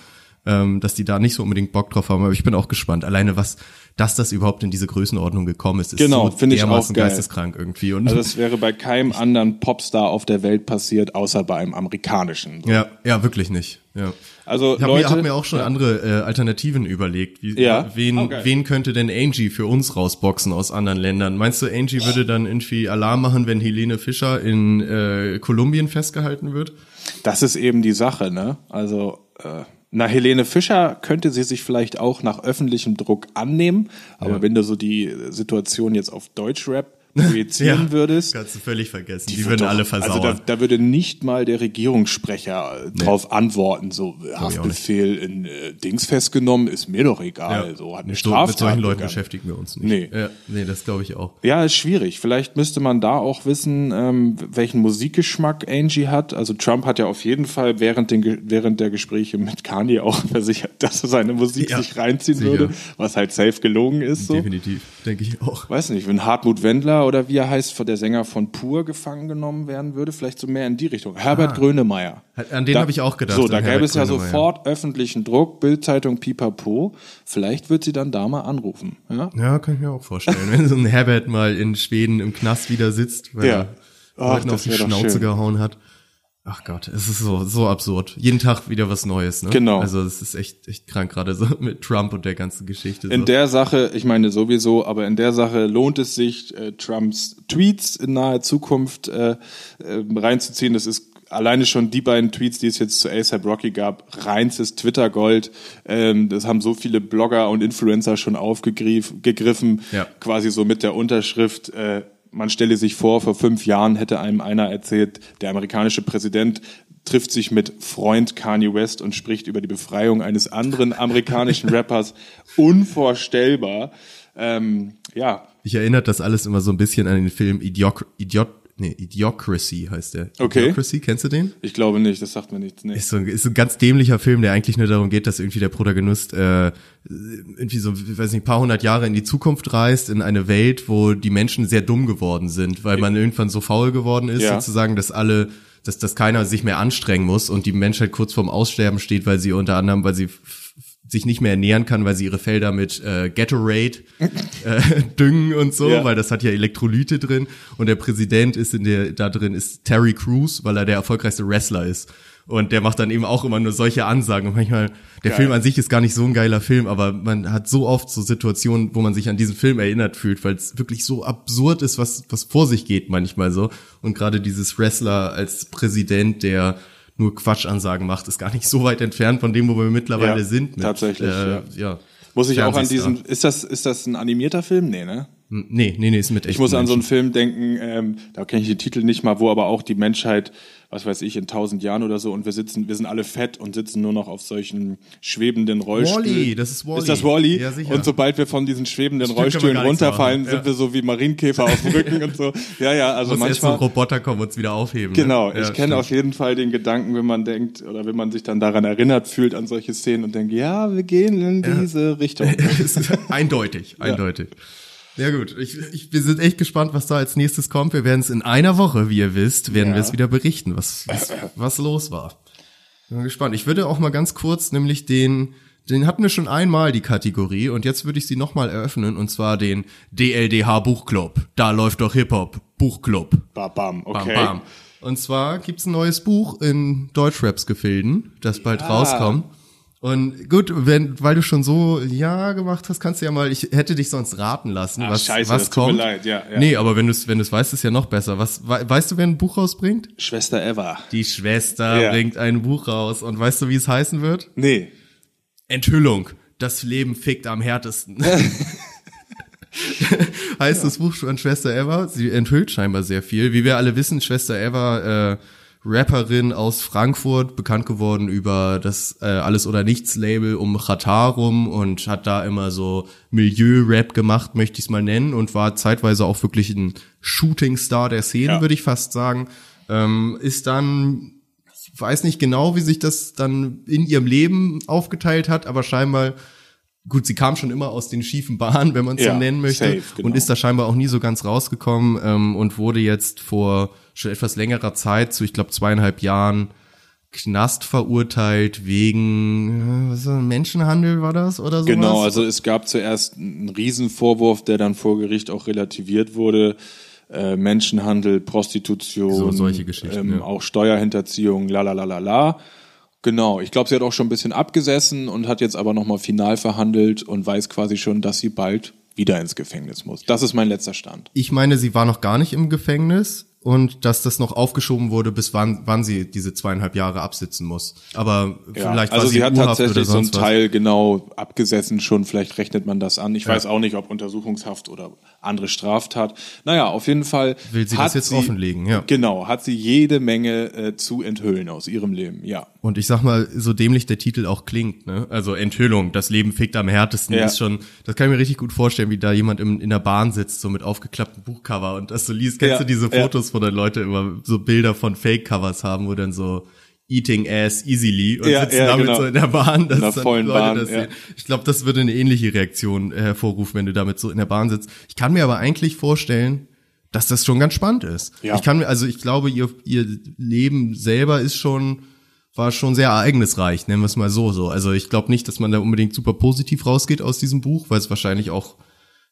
ähm, dass die da nicht so unbedingt Bock drauf haben. Aber ich bin auch gespannt. Alleine was, dass das überhaupt in diese Größenordnung gekommen ist, ist Genau, so finde ich auch geil. geisteskrank irgendwie. Und Also das wäre bei keinem *laughs* anderen Popstar auf der Welt passiert, außer bei einem amerikanischen. So. ja, ja, wirklich nicht. Ja. Also Ich habe mir, hab mir auch schon andere äh, Alternativen überlegt. Wie, Ja. Wen, Okay. wen könnte denn Angie für uns rausboxen aus anderen Ländern? Meinst du, Angie würde dann irgendwie Alarm machen, wenn Helene Fischer in äh, Kolumbien festgehalten wird? das ist eben die Sache, ne? Also äh, na Helene Fischer könnte sie sich vielleicht auch nach öffentlichem Druck annehmen, aber wenn du so die Situation jetzt auf Deutschrap projizieren *laughs* würdest, Kannst du völlig vergessen. Die, wird würden doch- alle Also da, versauern. da würde nicht mal der Regierungssprecher äh, drauf antworten, so Haftbefehl in äh, Dings festgenommen, ist mir doch egal, so hat eine mit, Straftat mit solchen Leuten beschäftigen wir uns nicht. Nee. Ja, nee, das glaube ich auch. Ja, ist schwierig. Vielleicht müsste man da auch wissen, ähm, welchen Musikgeschmack Angie hat. Also Trump hat ja auf jeden Fall während, den, während der Gespräche mit Kanye auch *laughs* versichert, dass er seine Musik Ja, sich reinziehen sicher. würde, was halt safe gelogen ist. So. Definitiv, denke ich auch. Weiß nicht, wenn Hartmut Wendler oder wie er heißt, der Sänger von Pur gefangen genommen werden würde, vielleicht so mehr in die Richtung. Herbert Grönemeyer. An den habe ich auch gedacht. So, da gäbe es ja sofort öffentlichen Druck, Bildzeitung Pipapo. Vielleicht wird sie dann da mal anrufen. Ja? Ja, kann ich mir auch vorstellen. Wenn so ein Herbert mal in Schweden im Knast wieder sitzt, weil Ja. er Ach, auf die Schnauze gehauen hat. Ach Gott, es ist so, so absurd. Jeden Tag wieder was Neues, ne? Genau. Also es ist echt, echt krank, gerade so *laughs* mit Trump und der ganzen Geschichte. In so. der Sache, ich meine sowieso, aber in der Sache lohnt es sich, äh, Trumps Tweets in naher Zukunft äh, äh, reinzuziehen. Das ist alleine schon die beiden Tweets, die es jetzt zu ASAP Rocky gab, reinstes Twitter-Gold. Ähm, das haben so viele Blogger und Influencer schon aufgegriffen, Ja. quasi so mit der Unterschrift. Äh, man stelle sich vor, vor fünf Jahren hätte einem einer erzählt, der amerikanische Präsident trifft sich mit Freund Kanye West und spricht über die Befreiung eines anderen amerikanischen *laughs* Rappers. Unvorstellbar. Ähm, ja, Ich erinnert das alles immer so ein bisschen an den Film Idiot, Idiot, nee, Idiocracy heißt der. Okay. Idiocracy, kennst du den? ich glaube nicht, das sagt mir nichts. Nee. Ist so, ein- ist ein ganz dämlicher Film, der eigentlich nur darum geht, dass irgendwie der Protagonist äh, irgendwie so, ich weiß nicht, ein paar hundert Jahre in die Zukunft reist, in eine Welt, wo die Menschen sehr dumm geworden sind, weil man irgendwann so faul geworden ist, Ja. sozusagen, dass alle, dass, dass keiner sich mehr anstrengen muss und die Menschheit kurz vorm Aussterben steht, weil sie unter anderem, weil sie sich nicht mehr ernähren kann, weil sie ihre Felder mit äh, Gatorade äh, *laughs* düngen und so, Ja. weil das hat ja Elektrolyte drin und der Präsident ist in der da drin ist Terry Crews, weil er der erfolgreichste Wrestler ist. Und der macht dann eben auch immer nur solche Ansagen. Und manchmal, der Geil. Film an sich ist gar nicht so ein geiler Film, aber man hat so oft so Situationen, wo man sich an diesen Film erinnert fühlt, weil es wirklich so absurd ist, was, was vor sich geht manchmal so. Und gerade dieses Wrestler als Präsident, der nur Quatschansagen macht, ist gar nicht so weit entfernt von dem, wo wir mittlerweile Ja, sind. Mit, tatsächlich, äh, ja. ja. Muss ich auch an diesen, ist das, ist das ein animierter Film? Nee, ne? Nee, nee, nee, ist mit echt. Ich muss an so einen Film denken, ähm, da kenne ich den Titel nicht mal, wo aber auch die Menschheit, was weiß ich, in tausend Jahren oder so und wir sitzen, wir sind alle fett und sitzen nur noch auf solchen schwebenden Rollstühlen. Wall-E, das ist Wall-E. Ist das Wally? Ja, sicher. Und sobald wir von diesen schwebenden Stimmt, Rollstühlen runterfallen, machen. sind Ja. wir so wie Marienkäfer auf dem Rücken und so. Ja, ja, also muss erst so ein manchmal. Roboter kommen und uns wieder aufheben. ne? Genau, Ja, ich kenne auf jeden Fall den Gedanken, wenn man denkt oder wenn man sich dann daran erinnert fühlt an solche Szenen und denkt, ja, wir gehen in diese Richtung. *laughs* Eindeutig, eindeutig. Ja gut, ich, ich, wir sind echt gespannt, was da als nächstes kommt. Wir werden es in einer Woche, wie ihr wisst, werden Ja. wir es wieder berichten, was, was, was los war. Bin gespannt. Ich würde auch mal ganz kurz nämlich den, den hatten wir schon einmal die Kategorie und jetzt würde ich sie nochmal eröffnen und zwar den DLDH Buchclub. Da läuft doch Hip-Hop. Buchclub. Bam, bam, Bam, okay. bam. Und zwar gibt's ein neues Buch in Deutschraps-Gefilden, das bald rauskommt. Und gut, wenn, weil du schon so ja gemacht hast, kannst du ja mal, ich hätte dich sonst raten lassen, Ach, was, scheiße, was das tut mir kommt. leid, ja, ja. Nee, aber wenn du es wenn du's weißt, ist ja noch besser. Was, wei- weißt du, wer ein Buch rausbringt? Schwester Eva. Die Schwester Ja. bringt ein Buch raus. Und weißt du, wie es heißen wird? Nee. Enthüllung. Das Leben fickt am härtesten. *laughs* heißt das Buch von Schwester Eva. Sie enthüllt scheinbar sehr viel. Wie wir alle wissen, Schwester Eva, äh, Rapperin aus Frankfurt, bekannt geworden über das äh, Alles oder Nichts Label um Chatarum und hat da immer so Milieu-Rap gemacht, möchte ich es mal nennen, und war zeitweise auch wirklich ein Shooting-Star der Szene, Ja. würde ich fast sagen. Ähm, ist dann weiß nicht genau, wie sich das dann in ihrem Leben aufgeteilt hat, aber scheinbar gut, sie kam schon immer aus den schiefen Bahnen, wenn man es Ja, so nennen möchte, safe, genau. und ist da scheinbar auch nie so ganz rausgekommen ähm, und wurde jetzt vor schon etwas längerer Zeit, so ich glaube zweieinhalb Jahren, Knast verurteilt wegen äh, was war, das, Menschenhandel war das oder so? Genau, also es gab zuerst einen Riesenvorwurf, der dann vor Gericht auch relativiert wurde. Äh, Menschenhandel, Prostitution, So, solche Geschichten, ähm, ja. auch Steuerhinterziehung, la la la la la. Genau, ich glaube, sie hat auch schon ein bisschen abgesessen und hat jetzt aber nochmal final verhandelt und weiß quasi schon, dass sie bald wieder ins Gefängnis muss. Das ist mein letzter Stand. Ich meine, sie war noch gar nicht im Gefängnis und dass das noch aufgeschoben wurde, bis wann, wann sie diese zweieinhalb Jahre absitzen muss. Aber Ja, vielleicht also war sie, sie hat tatsächlich so einen. Teil genau abgesessen schon, vielleicht rechnet man das an. Ich weiß auch nicht, ob Untersuchungshaft oder andere Straftat. Naja, auf jeden Fall Will sie das jetzt offenlegen, ja. Genau, hat sie jede Menge äh, zu enthüllen aus ihrem Leben, ja. Und ich sag mal, so dämlich der Titel auch klingt, ne? Also Enthüllung, das Leben fickt am härtesten, Ja. ist schon, das kann ich mir richtig gut vorstellen, wie da jemand im, in der Bahn sitzt, so mit aufgeklapptem Buchcover und das so liest. Kennst Ja, du diese ja. Fotos, wo dann Leute immer so Bilder von Fake-Covers haben, wo dann so Eating Ass easily und Ja, sitzen ja, damit genau. so in der Bahn. dass In der vollen Leute Bahn, das ja. sehen. Ich glaube, das würde eine ähnliche Reaktion hervorrufen, wenn du damit so in der Bahn sitzt. Ich kann mir aber eigentlich vorstellen, dass das schon ganz spannend ist. Ja. Ich kann mir, also ich glaube, ihr, ihr Leben selber ist schon, war schon sehr ereignisreich, nennen wir es mal so, so. Also ich glaube nicht, dass man da unbedingt super positiv rausgeht aus diesem Buch, weil es wahrscheinlich auch,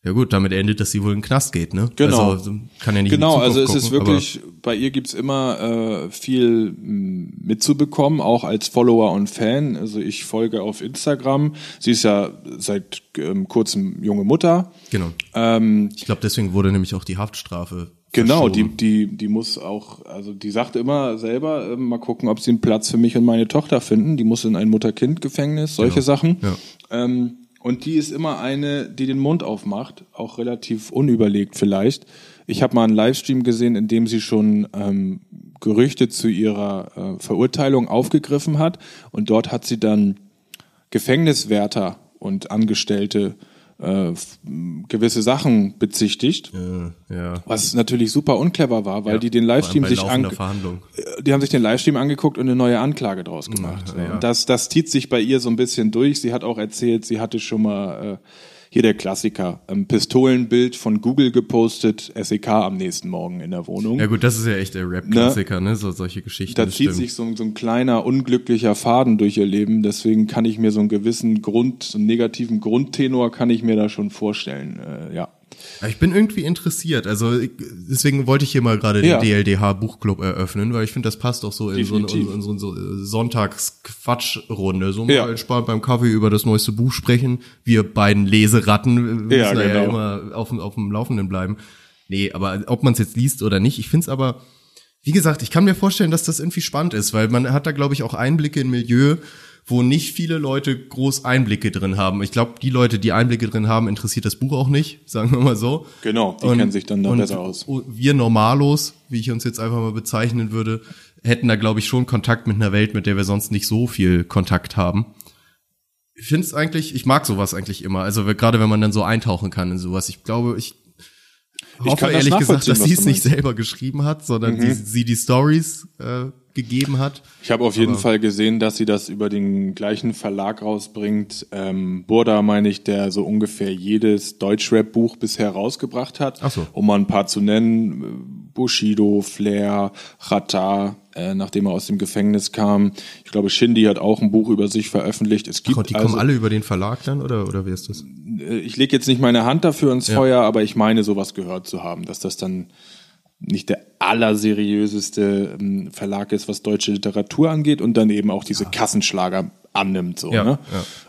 ja gut, damit endet, dass sie wohl in den Knast geht, ne? Genau. Also so kann ja nicht Genau, also es ist gucken, wirklich, bei ihr gibt's immer äh, viel m, mitzubekommen, auch als Follower und Fan. Also ich folge auf Instagram. Sie ist ja seit ähm, kurzem junge Mutter. Genau. Ähm, Ich glaube, deswegen wurde nämlich auch die Haftstrafe. Genau, die, die, die muss auch, also die sagt immer selber, äh, mal gucken, ob sie einen Platz für mich und meine Tochter finden. Die muss in ein Mutter-Kind-Gefängnis, solche Genau. Sachen. Ja. Ähm, und die ist immer eine, die den Mund aufmacht, auch relativ unüberlegt vielleicht. Ich habe mal einen Livestream gesehen, in dem sie schon ähm, Gerüchte zu ihrer äh, Verurteilung aufgegriffen hat. Und dort hat sie dann Gefängniswärter und Angestellte äh, f- gewisse Sachen bezichtigt. Ja, ja. Was natürlich super unclever war, weil Ja, die den Livestream sich an, äh, die haben sich den Livestream angeguckt und eine neue Anklage draus gemacht. Das, das zieht sich bei ihr so ein bisschen durch. Sie hat auch erzählt, sie hatte schon mal äh, hier der Klassiker, ein Pistolenbild von Google gepostet, SEK am nächsten Morgen in der Wohnung. Ja gut, das ist ja echt der Rap-Klassiker, ne? So solche Geschichten. da zieht stimmt. sich so, so ein kleiner unglücklicher Faden durch ihr Leben. Deswegen kann ich mir so einen gewissen Grund, so einen negativen Grundtenor kann ich mir da schon vorstellen. Äh, ja. Ja, Ich bin irgendwie interessiert. Also deswegen wollte ich hier mal gerade Ja. den DLDH Buchclub eröffnen, weil ich finde, das passt auch so in so eine, Definitiv. in so eine so Sonntagsquatschrunde. So Ja. mal entspannt beim Kaffee über das neueste Buch sprechen. Wir beiden Leseratten Ja, müssen ja genau. immer auf, dem- auf dem Laufenden bleiben. Nee, aber ob man es jetzt liest oder nicht, ich finde es aber, wie gesagt, ich kann mir vorstellen, dass das irgendwie spannend ist, weil man hat da, glaube ich, auch Einblicke in Milieu, wo nicht viele Leute groß Einblicke drin haben. Ich glaube, die Leute, die Einblicke drin haben, interessiert das Buch auch nicht, *laughs* sagen wir mal so. Genau, die kennen sich dann da besser aus. Wir Normalos, wie ich uns jetzt einfach mal bezeichnen würde, hätten da, glaube ich, schon Kontakt mit einer Welt, mit der wir sonst nicht so viel Kontakt haben. Ich finde es eigentlich, ich mag sowas eigentlich immer. Also gerade wenn man dann so eintauchen kann in sowas. Ich glaube, ich hoffe ehrlich gesagt, dass sie es nicht selber geschrieben hat, sondern sie, sie die Stories äh, gegeben hat. Ich habe auf jeden Fall gesehen, dass sie das über den gleichen Verlag rausbringt. Ähm, Burda meine ich, der so ungefähr jedes Deutschrap-Buch bisher rausgebracht hat. Ach so. Um mal ein paar zu nennen. Bushido, Flair, Chata, äh, nachdem er aus dem Gefängnis kam. Ich glaube, Shindy hat auch ein Buch über sich veröffentlicht. Es gibt Gott, die also, kommen alle über den Verlag dann oder oder wer ist das? äh, ich lege jetzt nicht meine Hand dafür ins Feuer, aber ich meine, sowas gehört zu haben, dass das dann nicht der allerseriöseste ähm, Verlag ist, was deutsche Literatur angeht und dann eben auch diese Kassenschlager annimmt. So, Ja, ne?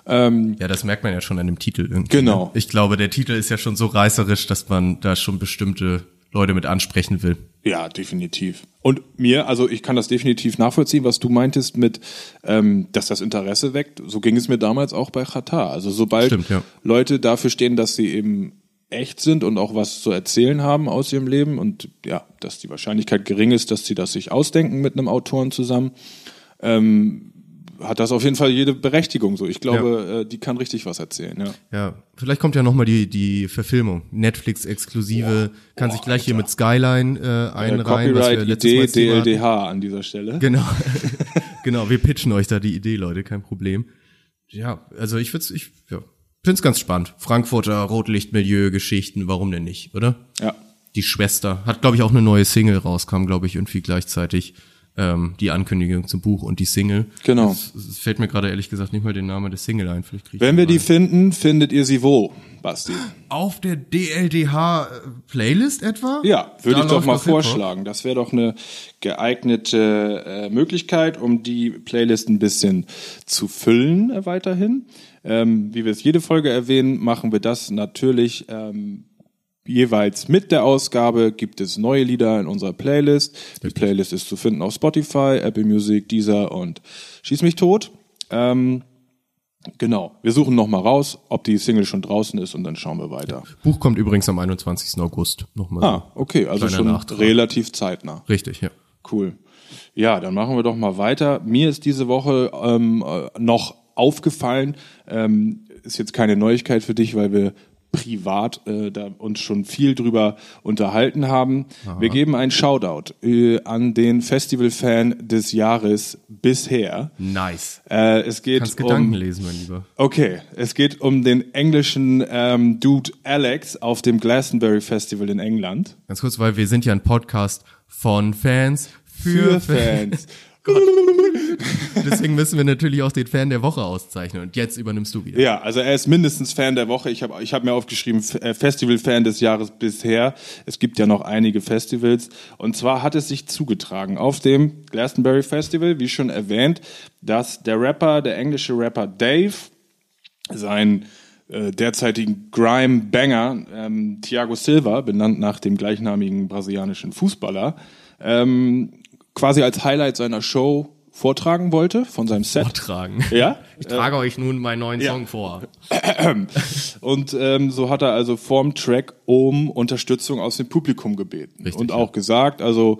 ja. Ähm, Ja, das merkt man ja schon an dem Titel irgendwie. Genau. ne? Ich glaube, der Titel ist ja schon so reißerisch, dass man da schon bestimmte Leute mit ansprechen will. ja, definitiv. Und mir, also ich kann das definitiv nachvollziehen, was du meintest mit, ähm, dass das Interesse weckt. So ging es mir damals auch bei Qatar. Also sobald Stimmt, ja. Leute dafür stehen, dass sie eben echt sind und auch was zu erzählen haben aus ihrem Leben und ja, dass die Wahrscheinlichkeit gering ist, dass sie das sich ausdenken mit einem Autoren zusammen, ähm, hat das auf jeden Fall jede Berechtigung so. Ich glaube, äh, die kann richtig was erzählen, ja. Ja, vielleicht kommt ja nochmal die, die Verfilmung. Netflix-exklusive, kann sich gleich hier mit Skyline äh, einreihen. was wir Copyright, Idee, Thema hatten. DLDH an dieser Stelle. Genau. *laughs* *laughs* genau, wir pitchen euch da die Idee, Leute, kein Problem. Ja, also ich find's, ich ja, find's ganz spannend. Frankfurter Rotlichtmilieu, Geschichten, warum denn nicht, oder? Ja. Die Schwester hat, glaube ich, auch eine neue Single rauskam, glaube ich, irgendwie gleichzeitig ähm, die Ankündigung zum Buch und die Single. Genau. Es, es fällt mir gerade ehrlich gesagt nicht mal den Namen der Single ein. Vielleicht krieg ich Wenn wir die finden, findet ihr sie wo, Basti? auf der DLDH Playlist etwa? Ja, würde ich doch mal vorschlagen. Das wäre doch eine geeignete äh, Möglichkeit, um die Playlist ein bisschen zu füllen äh, weiterhin. Ähm, wie wir es jede Folge erwähnen, machen wir das natürlich ähm, jeweils mit der Ausgabe. Gibt es neue Lieder in unserer Playlist. Die Playlist ist zu finden auf Spotify, Apple Music, Deezer und Schieß mich tot. Ähm, genau. Wir suchen noch mal raus, ob die Single schon draußen ist und dann schauen wir weiter. Buch kommt übrigens am 21. August. Nochmal. Ah, okay, also schon Nachtrag. relativ zeitnah. Richtig, ja. Cool. Ja, dann machen wir doch mal weiter. Mir ist diese Woche ähm, äh, noch aufgefallen, ähm, ist jetzt keine Neuigkeit für dich, weil wir privat äh, da uns schon viel drüber unterhalten haben. Wir geben einen Shoutout äh, an den Festivalfan des Jahres bisher. Nice. Äh, es geht Kannst Gedanken um lesen, mein Lieber. Okay, es geht um den englischen ähm, Dude Alex auf dem Glastonbury Festival in England. Ganz kurz, weil wir sind ja ein Podcast von Fans für, Fans. *laughs* *laughs* Deswegen müssen wir natürlich auch den Fan der Woche auszeichnen. Und jetzt übernimmst du wieder. Ja, also er ist mindestens Fan der Woche. Ich habe ich hab mir aufgeschrieben, äh, Festival-Fan des Jahres bisher. Es gibt ja noch einige Festivals. Und zwar hat es sich zugetragen auf dem Glastonbury Festival, wie schon erwähnt, dass der Rapper, der englische Rapper Dave, seinen äh, derzeitigen Grime-Banger ähm, Thiago Silva, benannt nach dem gleichnamigen brasilianischen Fußballer, ähm, quasi als Highlight seiner Show vortragen wollte von seinem Set. Vortragen. *laughs* Ja? Ich trage euch nun meinen neuen Song vor. *clears throat* Und ähm, so hat er also vorm Track um Unterstützung aus dem Publikum gebeten. Richtig, und ja. auch gesagt, also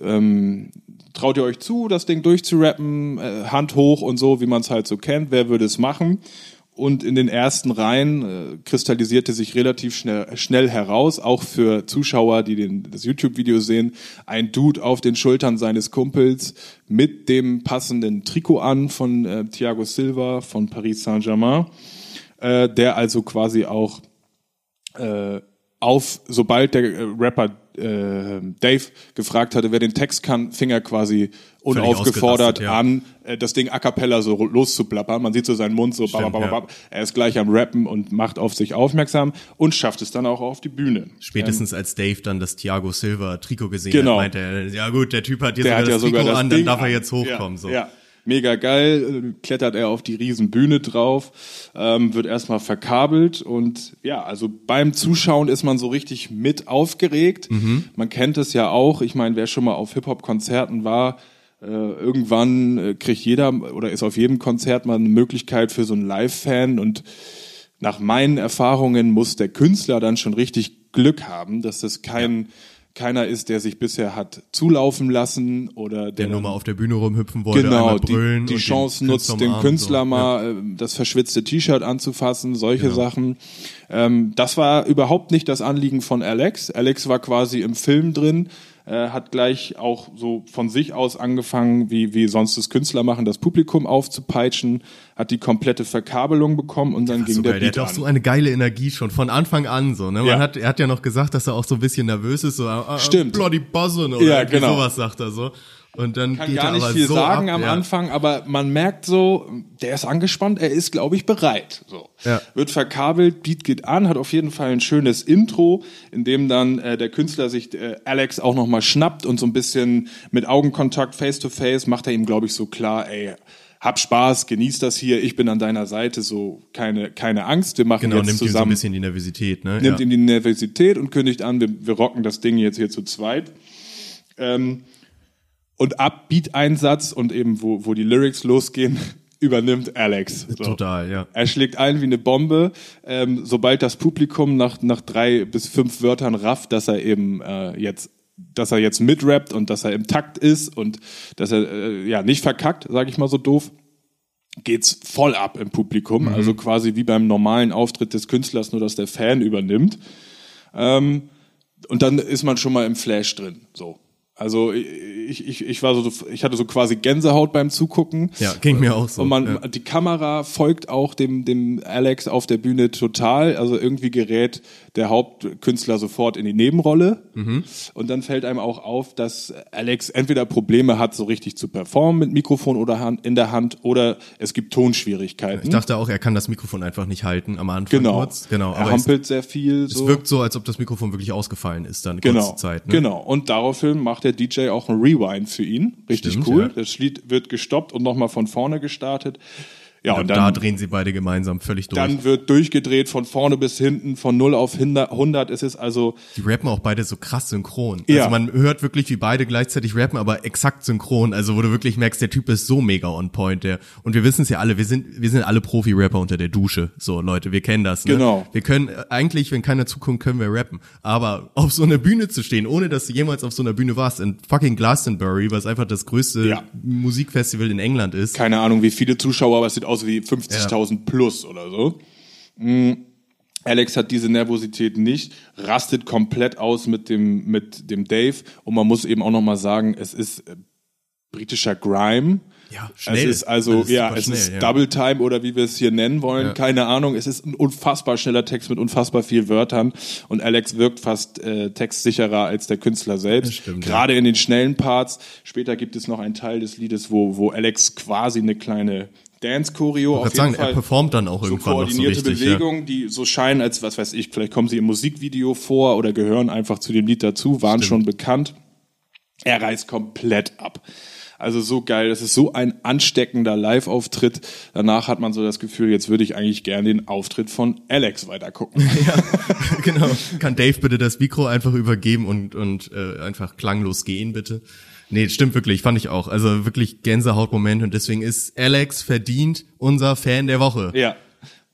ähm, traut ihr euch zu, das Ding durchzurappen, äh, Hand hoch und so, wie man es halt so kennt, wer würde es machen? Und in den ersten Reihen äh, kristallisierte sich relativ schnell, schnell heraus, auch für Zuschauer, die den, das YouTube-Video sehen, ein Dude auf den Schultern seines Kumpels mit dem passenden Trikot an von äh, Thiago Silva von Paris Saint-Germain, äh, der also quasi auch äh, auf, sobald der äh, Rapper äh, Dave gefragt hatte, wer den Text kann, fing er quasi unaufgefordert ja. an, das Ding a cappella so loszuplappern. Man sieht so seinen Mund so, Stimmt, ja. er ist gleich am Rappen und macht auf sich aufmerksam und schafft es dann auch auf die Bühne. Spätestens als Dave dann das Thiago Silva Trikot gesehen Genau. hat, meinte er, ja gut, der Typ hat jetzt sogar hat ja das sogar Trikot das an, dann darf er jetzt hochkommen. so. Ja. Mega geil, äh, klettert er auf die Riesenbühne drauf, ähm, wird erstmal verkabelt und ja, also beim Zuschauen ist man so richtig mit aufgeregt. Mhm. Man kennt es ja auch, ich meine, wer schon mal auf Hip-Hop-Konzerten war, äh, irgendwann äh, kriegt jeder oder ist auf jedem Konzert mal eine Möglichkeit für so einen Live-Fan und nach meinen Erfahrungen muss der Künstler dann schon richtig Glück haben, dass das kein keiner ist, der sich bisher hat zulaufen lassen oder Der der nur mal auf der Bühne rumhüpfen wollte, genau die, die Chance nutzt, den Künstler so. mal äh, das verschwitzte T-Shirt anzufassen, solche Genau. Sachen. Ähm, das war überhaupt nicht das Anliegen von Alex. Alex war quasi im Film drin, äh, hat gleich auch so von sich aus angefangen, wie, wie sonst das Künstler machen, das Publikum aufzupeitschen, hat die komplette Verkabelung bekommen und dann Ja. ging So der geil. Der Beat hat auch so eine geile Energie schon von Anfang an so. Ne? Man Ja. hat, er hat ja noch gesagt, dass er auch so ein bisschen nervös ist, so äh, äh, Stimmt. Bloody Buzzin' oder Ja, genau. sowas sagt er so. Und dann kann geht gar nicht viel so sagen ab, am ja. Anfang, aber man merkt so, der ist angespannt, er ist, glaube ich, bereit. So. Ja. Wird verkabelt, Beat geht an, hat auf jeden Fall ein schönes Intro, in dem dann äh, der Künstler sich äh, Alex auch nochmal schnappt und so ein bisschen mit Augenkontakt, face to face, macht er ihm, glaube ich, so klar, ey, hab Spaß, genieß das hier, ich bin an deiner Seite, so keine, keine Angst, wir machen Genau, jetzt nimmt ihm so ein zusammen bisschen die Nervosität. Ne? nimmt ja. ihm die Nervosität und kündigt an, wir, wir rocken das Ding jetzt hier zu zweit. Ähm, und ab Beat-Einsatz und eben wo, wo die Lyrics losgehen, *laughs* übernimmt Alex. So. Total, ja. Er schlägt ein wie eine Bombe, ähm, sobald das Publikum nach, nach drei bis fünf Wörtern rafft, dass er eben äh, jetzt dass er jetzt mitrappt und dass er im Takt ist und dass er äh, ja nicht verkackt, sage ich mal so doof, geht's voll ab im Publikum, also quasi wie beim normalen Auftritt des Künstlers, nur dass der Fan übernimmt. Ähm, und dann ist man schon mal im Flash drin, so. Also ich, ich, ich war so, ich hatte so quasi Gänsehaut beim Zugucken. Ja, ging mir auch so. Und man, ja. die Kamera folgt auch dem, dem Alex auf der Bühne total. Also irgendwie gerät der Hauptkünstler sofort in die Nebenrolle. Mhm. Und dann fällt einem auch auf, dass Alex entweder Probleme hat, so richtig zu performen mit Mikrofon oder Hand, in der Hand, oder es gibt Tonschwierigkeiten. Ich dachte auch, er kann das Mikrofon einfach nicht halten am Anfang genau. kurz. Genau. Er es, hampelt sehr viel. es So. wirkt so, als ob das Mikrofon wirklich ausgefallen ist dann Genau, kurze Zeit. Ne? genau. Und daraufhin macht der DJ auch ein Rewind für ihn. Richtig Stimmt, cool. ja. Das Lied wird gestoppt und nochmal von vorne gestartet. Ja, und da dann, drehen sie beide gemeinsam völlig durch. dann wird durchgedreht von vorne bis hinten, von 0 auf 100 ist es also, die rappen auch beide so krass synchron. Ja. Also man hört wirklich, wie beide gleichzeitig rappen, aber exakt synchron. Also wo du wirklich merkst, der Typ ist so mega on point. Der und wir wissen es ja alle, wir sind wir sind alle Profi-Rapper unter der Dusche. So Leute, wir kennen das. Ne? Genau. Wir können eigentlich, wenn keiner zukommt, können wir rappen. Aber auf so einer Bühne zu stehen, ohne dass du jemals auf so einer Bühne warst, in fucking Glastonbury, was einfach das größte Ja. Musikfestival in England ist. keine Ahnung wie viele Zuschauer, aber es sieht aus wie 50.000 plus oder so. Mm, Alex hat diese Nervosität nicht, rastet komplett aus mit dem, mit dem Dave und man muss eben auch nochmal sagen, es ist äh, britischer Grime. Ja, Es schnell. ist also, ja, es schnell, ist ja. Double Time oder wie wir es hier nennen wollen, Ja. keine Ahnung. Es ist ein unfassbar schneller Text mit unfassbar viel Wörtern und Alex wirkt fast äh, textsicherer als der Künstler selbst. Stimmt, ja. Gerade in den schnellen Parts. Später gibt es noch einen Teil des Liedes, wo, wo Alex quasi eine kleine Dance-Choreo auf Ich jeden sagen, Fall er performt dann auch so irgendwann noch so koordinierte richtig. Ja. Bewegungen, die so scheinen, als was weiß ich, vielleicht kommen sie im Musikvideo vor oder gehören einfach zu dem Lied dazu, waren schon bekannt. Er reißt komplett ab. Also so geil, das ist so ein ansteckender Live-Auftritt. Danach hat man so das Gefühl, jetzt würde ich eigentlich gerne den Auftritt von Alex weitergucken. *laughs* genau. Kann Dave bitte das Mikro einfach übergeben und, und äh, einfach klanglos gehen, bitte? Nee, stimmt wirklich, fand ich auch. Also wirklich Gänsehautmoment und deswegen ist Alex verdient unser Fan der Woche. Ja.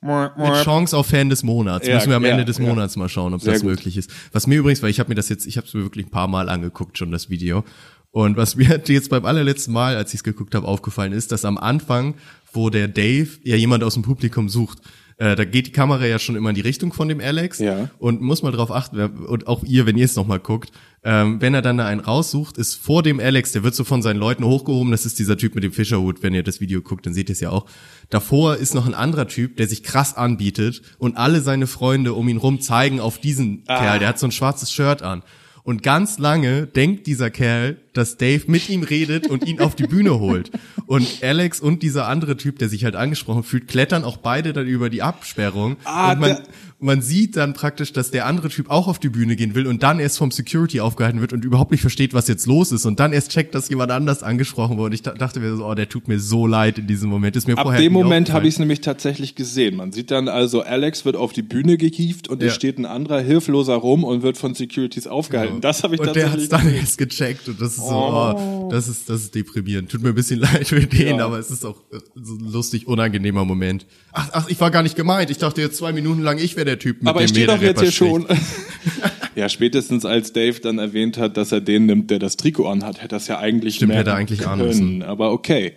Mit Chance auf Fan des Monats. Ja, Müssen wir am ja, Ende des ja. Monats mal schauen, ob Sehr das gut. möglich ist. Was mir übrigens, weil ich habe mir das jetzt, ich habe es mir wirklich ein paar Mal angeguckt schon das Video. Und was *laughs* mir jetzt beim allerletzten Mal, als ich es geguckt habe, aufgefallen ist, dass am Anfang, wo der Dave ja jemand aus dem Publikum sucht, äh, da geht die Kamera ja schon immer in die Richtung von dem Alex. Ja. Und muss mal drauf achten, und auch ihr, wenn ihr es nochmal guckt, ähm, wenn er dann da einen raussucht, ist vor dem Alex, der wird so von seinen Leuten hochgehoben, das ist dieser Typ mit dem Fischerhut, wenn ihr das Video guckt, dann seht ihr es ja auch. Davor ist noch ein anderer Typ, der sich krass anbietet und alle seine Freunde um ihn rum zeigen auf diesen Kerl, der hat so ein schwarzes Shirt an. Und ganz lange denkt dieser Kerl, dass Dave mit ihm redet und ihn auf die Bühne holt. Und Alex und dieser andere Typ, der sich halt angesprochen fühlt, klettern auch beide dann über die Absperrung. Ah, und man, man sieht dann praktisch, dass der andere Typ auch auf die Bühne gehen will und dann erst vom Security aufgehalten wird und überhaupt nicht versteht, was jetzt los ist und dann erst checkt, dass jemand anders angesprochen wurde. Ich da- dachte mir so, oh, der tut mir so leid in diesem Moment. Ist mir Ab vorher dem Moment habe ich es nämlich tatsächlich gesehen. Man sieht dann also, Alex wird auf die Bühne gehievt und Ja. es steht ein anderer hilfloser rum und wird von Securities aufgehalten. Das habe ich und der hat tatsächlich es dann erst gecheckt und das ist so, oh, das ist das ist deprimierend. Tut mir ein bisschen *laughs* leid für den, Ja. aber es ist auch äh, so ein lustig unangenehmer Moment. Ach, ach, ich war gar nicht gemeint. Ich dachte jetzt zwei Minuten lang, ich wäre der Typ, mit Aber dem ich stehe doch jetzt hier schon. *laughs* *laughs* ja, spätestens als Dave dann erwähnt hat, dass er den nimmt, der das Trikot anhat, hätte das ja eigentlich Stimmt, hätte er eigentlich ahnen können. Aber okay.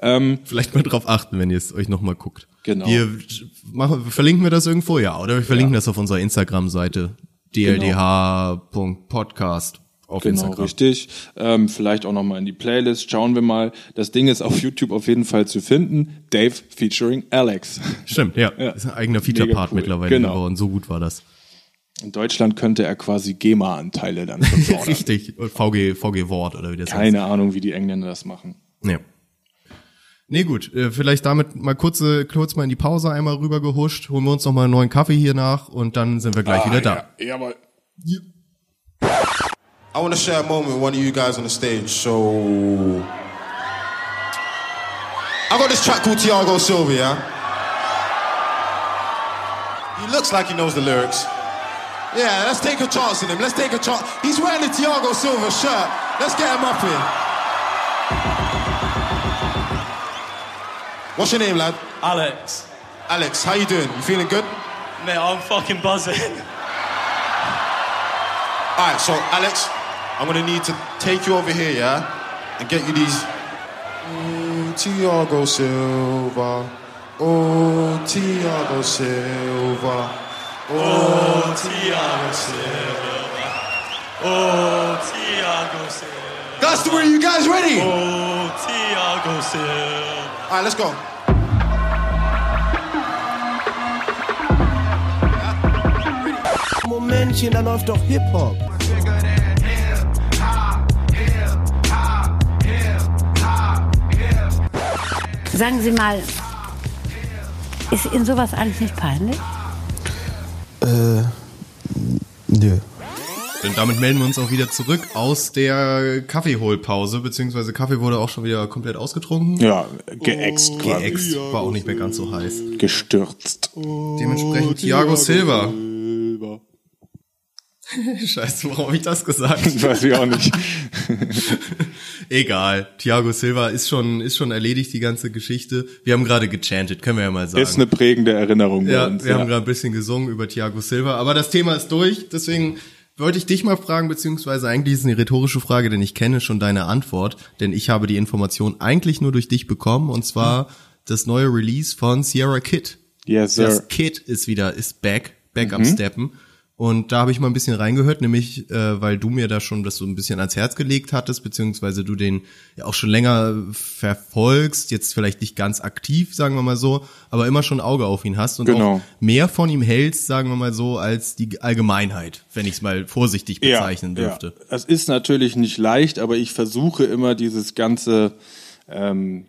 Ähm, Vielleicht mal drauf achten, wenn ihr es euch nochmal guckt. Genau. Wir machen, verlinken wir das irgendwo, ja, oder wir verlinken das auf unserer Instagram-Seite. dldh.podcast auf Genau, Instagram. richtig. Ähm, vielleicht auch nochmal in die Playlist. Schauen wir mal. Das Ding ist auf YouTube auf jeden Fall zu finden. Dave featuring Alex. Stimmt, ja. Ja. Ist ein eigener Feature-Part cool. mittlerweile Genau. geworden. So gut war das. In Deutschland könnte er quasi GEMA-Anteile dann schon *laughs* fordern. Richtig. VG, VG Wort oder wie das heißt. Keine Ahnung, wie die Engländer das machen. Ja. Nee, gut. Äh, vielleicht damit mal kurze, kurz mal in die Pause einmal rüber gehuscht. Holen wir uns noch mal einen neuen Kaffee hier nach und dann sind wir gleich wieder da. Ja, jawohl. I want to share a moment with one of you guys on the stage. So, I got this track called Tiago Silva. Yeah? He looks like he knows the lyrics. Yeah, let's take a chance on him. Let's take a chance. He's wearing the Tiago Silva shirt. Let's get him up here. What's your name, lad? Alex, Alex. How you doing? You feeling good? mate, I'm fucking buzzing. All right, so Alex, I'm gonna need to take you over here, yeah, and get you these. Mm, Thiago Silva. Oh, Thiago Silva. Oh, Thiago Silva. Oh, Thiago Silva. That's the way. You guys ready? All Oh, Thiago Silva. right, let's go. Momentchen, da läuft doch Hip-Hop. Sagen Sie mal, ist Ihnen sowas eigentlich nicht peinlich? Äh, nö. Und damit melden wir uns auch wieder zurück aus der Kaffeeholpause, beziehungsweise Kaffee wurde auch schon wieder komplett ausgetrunken. Ja, geäxt quasi. Geäxt, war auch nicht mehr ganz so heiß. Gestürzt. Dementsprechend Thiago Silva. *laughs* Scheiße, warum habe ich das gesagt? Weiß ich auch nicht. *laughs* Egal. Thiago Silva ist schon, ist schon erledigt, die ganze Geschichte. Wir haben gerade gechantet, können wir ja mal sagen. Ist eine prägende Erinnerung bei ja, uns. wir haben gerade ein bisschen gesungen über Thiago Silva, aber das Thema ist durch, deswegen wollte ich dich mal fragen, beziehungsweise eigentlich ist es eine rhetorische Frage, denn ich kenne schon deine Antwort, denn ich habe die Information eigentlich nur durch dich bekommen, und zwar das neue Release von Sierra Kid. Yes, sir. Mhm. Das Kid ist wieder, ist back, back am Steppen. Und da habe ich mal ein bisschen reingehört, nämlich äh, weil du mir da schon das so ein bisschen ans Herz gelegt hattest, beziehungsweise du den ja auch schon länger verfolgst, jetzt vielleicht nicht ganz aktiv, sagen wir mal so, aber immer schon ein Auge auf ihn hast und Genau. auch mehr von ihm hältst, sagen wir mal so, als die Allgemeinheit, wenn ich es mal vorsichtig bezeichnen dürfte. Ja. Es ist natürlich nicht leicht, aber ich versuche immer dieses ganze ähm,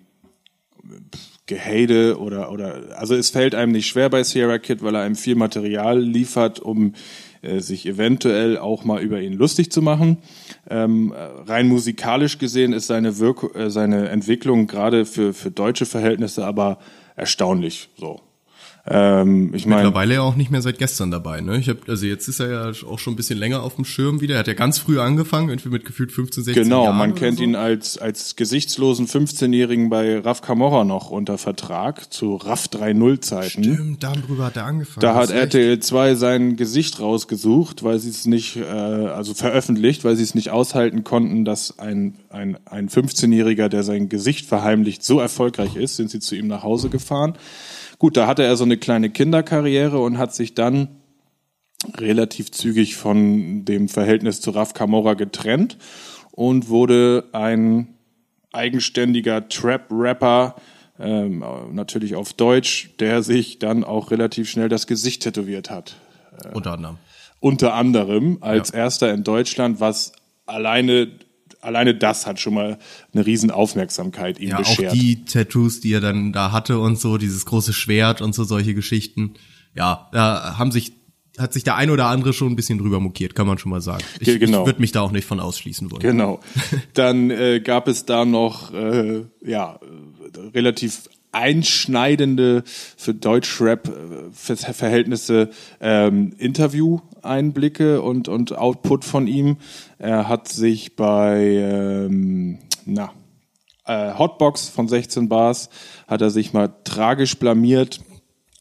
Gehate oder oder also es fällt einem nicht schwer bei Sierra Kid, weil er einem viel Material liefert, um äh, sich eventuell auch mal über ihn lustig zu machen. Ähm, äh, rein musikalisch gesehen ist seine Wirk äh, seine Entwicklung gerade für für deutsche Verhältnisse aber erstaunlich. So. Ähm, ich meine Mittlerweile ja auch nicht mehr seit gestern dabei, ne? Ich hab, also jetzt ist er ja auch schon ein bisschen länger auf dem Schirm wieder. Er hat ja ganz früh angefangen, irgendwie mit gefühlt 15, 16 Genau, Jahren. man oder kennt so. ihn als, als gesichtslosen 15-Jährigen bei Raf Camorra noch unter Vertrag zu Raf 3.0 Zeiten. Stimmt, darüber hat er angefangen. Da hat. RTL 2 sein Gesicht rausgesucht, weil sie es nicht, äh, also veröffentlicht, weil sie es nicht aushalten konnten, dass ein, ein, ein 15-Jähriger, der sein Gesicht verheimlicht, so erfolgreich ist, sind sie zu ihm nach Hause gefahren. Gut, da hatte er so eine kleine Kinderkarriere und hat sich dann relativ zügig von dem Verhältnis zu Raf Camorra getrennt und wurde ein eigenständiger Trap-Rapper, ähm, natürlich auf Deutsch, der sich dann auch relativ schnell das Gesicht tätowiert hat. Unter anderem. Unter anderem als Ja. erster in Deutschland, was alleine alleine das hat schon mal eine riesen Aufmerksamkeit ihm Ja, beschert. auch die Tattoos, die er dann da hatte und so, dieses große Schwert und so solche Geschichten. Ja, da haben sich hat sich der ein oder andere schon ein bisschen drüber mokiert, kann man schon mal sagen. Ich, Ge- genau. ich würde mich da auch nicht von ausschließen wollen. Genau. *laughs* Dann äh, gab es da noch äh, ja äh, relativ einschneidende für Deutschrap-Verhältnisse ähm, Interview-Einblicke und und Output von ihm. Er hat sich bei ähm, na äh, Hotbox von 16 Bars hat er sich mal tragisch blamiert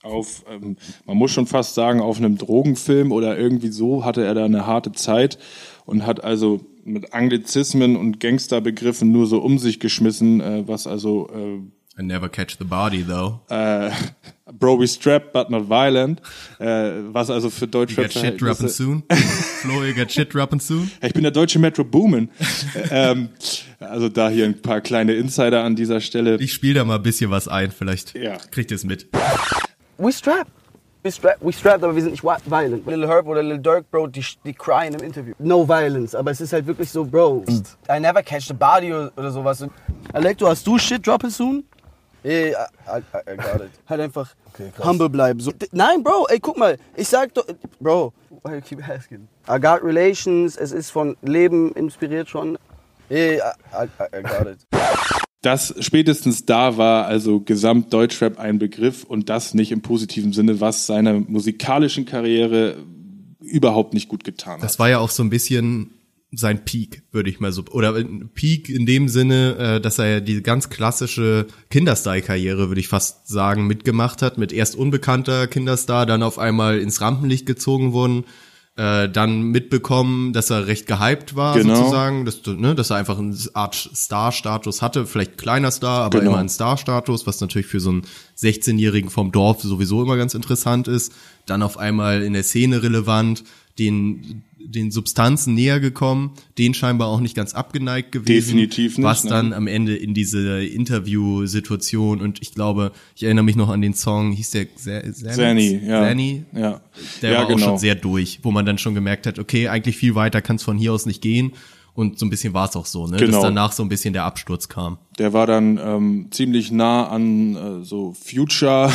auf, ähm, man muss schon fast sagen, auf einem Drogenfilm oder irgendwie so hatte er da eine harte Zeit und hat also mit Anglizismen und Gangsterbegriffen nur so um sich geschmissen, äh, was also äh, I never catch the body though. äh, Bro we strapped but not violent, äh, was also für You Deutschrap got shit dropping soon. *laughs* Flo, you got shit dropping soon. Ich bin der deutsche Metro Boomin. ähm, also da hier ein paar kleine Insider an dieser Stelle. Ich spiele da mal ein bisschen was ein, vielleicht Ja. kriegt ihr es mit. We strap. We strap, we strapped, aber wir sind nicht violent. Little Herb oder Little Dirk, Bro, die, die cryen im Interview. No violence, aber es ist halt wirklich so, Bro. I never catch the body oder, oder sowas. Alekto, hast du Shit dropping soon? Yeah, I, I, I got it. Halt einfach humble bleiben. So, nein, Bro, ey, guck mal. Ich sag doch, Bro, why you keep asking? I got relations, es ist von Leben inspiriert schon. Yeah, I, I, I got it. Das spätestens da war also Gesamt Deutschrap ein Begriff und das nicht im positiven Sinne, was seiner musikalischen Karriere überhaupt nicht gut getan hat. Das war ja auch so ein bisschen sein Peak, würde ich mal so, oder ein Peak in dem Sinne, äh, dass er ja die ganz klassische Kinderstar-Karriere, würde ich fast sagen, mitgemacht hat, mit erst unbekannter Kinderstar, dann auf einmal ins Rampenlicht gezogen wurden, äh, dann mitbekommen, dass er recht gehypt war, Genau. sozusagen, dass, ne, dass er einfach eine Art Star-Status hatte, vielleicht kleiner Star, aber Genau. immer ein Star-Status, was natürlich für so einen 16-Jährigen vom Dorf sowieso immer ganz interessant ist. Dann auf einmal in der Szene relevant, den, den Substanzen näher gekommen, den scheinbar auch nicht ganz abgeneigt gewesen. Definitiv nicht, Was ne? dann am Ende in diese Interview-Situation und ich glaube, ich erinnere mich noch an den Song, hieß der? Zanny, ja. Zanny? Ja, Der ja, war genau. auch schon sehr durch, wo man dann schon gemerkt hat, okay, eigentlich viel weiter kann es von hier aus nicht gehen. Und so ein bisschen war es auch so, ne? Genau. dass danach so ein bisschen der Absturz kam. Der war dann ähm, ziemlich nah an äh, so Future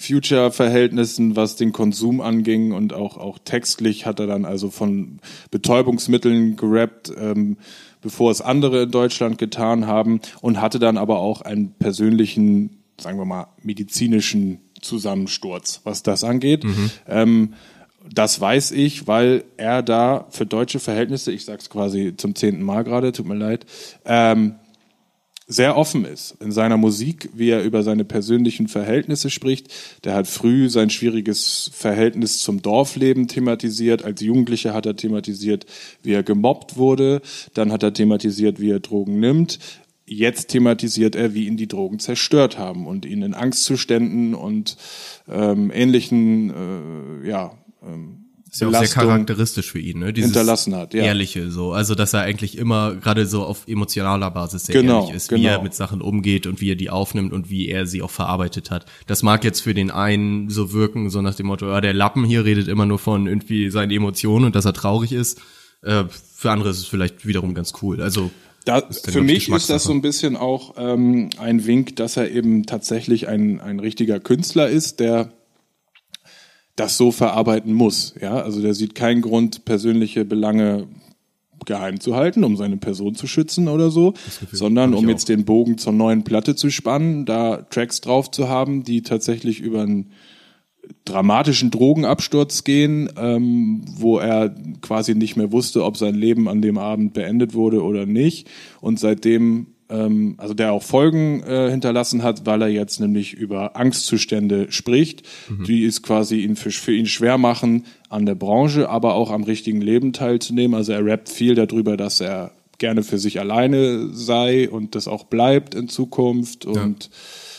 Future-Verhältnissen, was den Konsum anging und auch auch textlich hat er dann also von Betäubungsmitteln gerappt, ähm, bevor es andere in Deutschland getan haben und hatte dann aber auch einen persönlichen, sagen wir mal, medizinischen Zusammensturz, was das angeht. Ähm, das weiß ich, weil er da für deutsche Verhältnisse, ich sag's quasi zum zehnten Mal gerade, tut mir leid, ähm, sehr offen ist in seiner Musik, wie er über seine persönlichen Verhältnisse spricht. Der hat früh sein schwieriges Verhältnis zum Dorfleben thematisiert. Als Jugendlicher hat er thematisiert, wie er gemobbt wurde. Dann hat er thematisiert, wie er Drogen nimmt. Jetzt thematisiert er, wie ihn die Drogen zerstört haben und ihn in Angstzuständen und ähm, ähnlichen, äh, ja, ähm, Ist ja auch sehr charakteristisch für ihn, ne? Dieses hinterlassen hat, ja. Ehrliche, so. Also, dass er eigentlich immer gerade so auf emotionaler Basis sehr Genau, ehrlich ist, wie genau. er mit Sachen umgeht und wie er die aufnimmt und wie er sie auch verarbeitet hat. Das mag jetzt für den einen so wirken, so nach dem Motto, ja, der Lappen hier redet immer nur von irgendwie seinen Emotionen und dass er traurig ist. Äh, für andere ist es vielleicht wiederum ganz cool. Also, Da, für mich ist das so ein bisschen auch ähm, ein Wink, dass er eben tatsächlich ein, ein richtiger Künstler ist, der das so verarbeiten muss. Ja, also der sieht keinen Grund, persönliche Belange geheim zu halten, um seine Person zu schützen oder so, sondern um auch. jetzt den Bogen zur neuen Platte zu spannen, da Tracks drauf zu haben, die tatsächlich über einen dramatischen Drogenabsturz gehen, ähm, wo er quasi nicht mehr wusste, ob sein Leben an dem Abend beendet wurde oder nicht. Und seitdem, ähm, also der auch Folgen äh, hinterlassen hat, weil er jetzt nämlich über Angstzustände spricht, die es quasi ihn für, für ihn schwer machen, an der Branche, aber auch am richtigen Leben teilzunehmen. Also er rappt viel darüber, dass er gerne für sich alleine sei und das auch bleibt in Zukunft und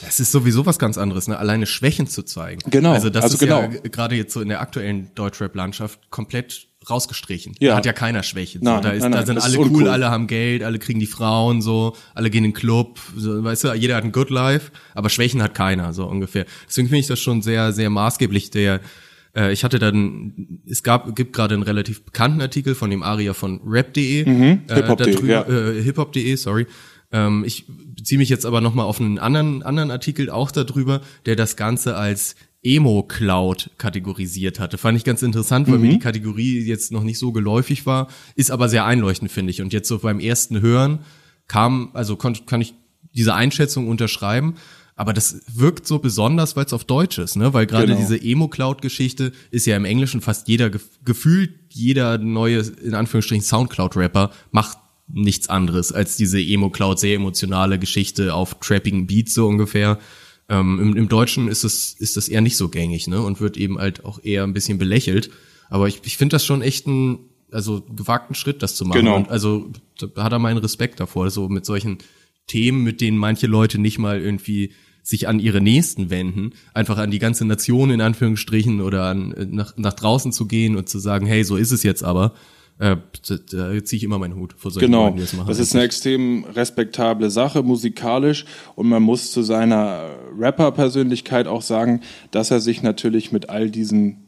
Es ist sowieso was ganz anderes, ne? alleine Schwächen zu zeigen. Genau, Also das also ist ja genau. g- gerade jetzt so in der aktuellen Deutschrap-Landschaft komplett rausgestrichen. Ja. Da hat ja keiner Schwächen. Nein, so. Da, ist, nein, da nein, sind das alle cool, uncool. alle haben Geld, alle kriegen die Frauen so, alle gehen in den Club, so, weißt du, jeder hat ein Good Life, aber Schwächen hat keiner, so ungefähr. Deswegen finde ich das schon sehr, sehr maßgeblich. Der, äh, ich hatte dann, es gab, gibt gerade einen relativ bekannten Artikel von dem Aria von rap.de, Mhm. äh, Hip-Hop.de, ja. äh, hiphop.de, sorry. Ähm, ich beziehe mich jetzt aber nochmal auf einen anderen, anderen Artikel auch darüber, der das Ganze als Emo-Cloud kategorisiert hatte. Fand ich ganz interessant, weil mir Mhm. die Kategorie jetzt noch nicht so geläufig war, ist aber sehr einleuchtend, finde ich. Und jetzt so beim ersten Hören kam, also kon, kann ich diese Einschätzung unterschreiben, aber das wirkt so besonders, weil es auf Deutsch ist, ne? Weil gerade Genau. diese Emo-Cloud-Geschichte ist ja im Englischen fast jeder, gef- gefühlt jeder neue, in Anführungsstrichen, Soundcloud-Rapper macht nichts anderes als diese Emo-Cloud, sehr emotionale Geschichte auf trappigen Beats so ungefähr. Ähm, im, Im Deutschen ist es ist das eher nicht so gängig, ne? Und wird eben halt auch eher ein bisschen belächelt. Aber ich, ich finde das schon echt ein, also gewagten Schritt, das zu machen. Genau. Und also da hat er meinen Respekt davor, so mit solchen Themen, mit denen manche Leute nicht mal irgendwie sich an ihre Nächsten wenden, einfach an die ganze Nation in Anführungsstrichen oder an, äh, nach, nach draußen zu gehen und zu sagen, hey, so ist es jetzt aber. Äh, da, ziehe ich immer meinen Hut vor solchen Genau, Leuten, die das machen. das ist eine extrem respektable Sache musikalisch und man muss zu seiner Rapper-Persönlichkeit auch sagen, dass er sich natürlich mit all diesen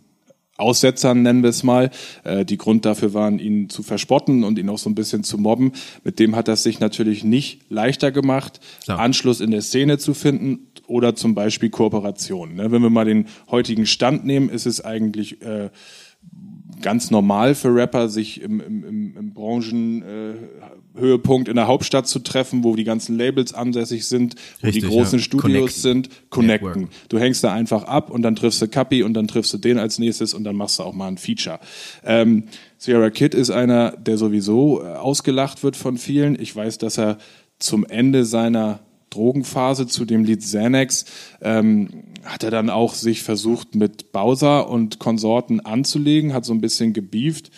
Aussetzern, nennen wir es mal, äh, die Grund dafür waren, ihn zu verspotten und ihn auch so ein bisschen zu mobben. Mit dem hat er es sich natürlich nicht leichter gemacht, Klar. Anschluss in der Szene zu finden oder zum Beispiel Kooperation. Ne? Wenn wir mal den heutigen Stand nehmen, ist es eigentlich äh, ganz normal für Rapper, sich im, im, im, Branchenhöhepunkt äh, in der Hauptstadt zu treffen, wo die ganzen Labels ansässig sind, wo Richtig, die großen ja. Studios Connecten. sind, connecten. Network. Du hängst da einfach ab und dann triffst du Kapi und dann triffst du den als nächstes und dann machst du auch mal ein Feature. Ähm, Sierra Kid ist einer, der sowieso äh, ausgelacht wird von vielen. Ich weiß, dass er zum Ende seiner Drogenphase zu dem Lied Xanax ähm, hat er dann auch sich versucht mit Bowser und Konsorten anzulegen, hat so ein bisschen gebieft.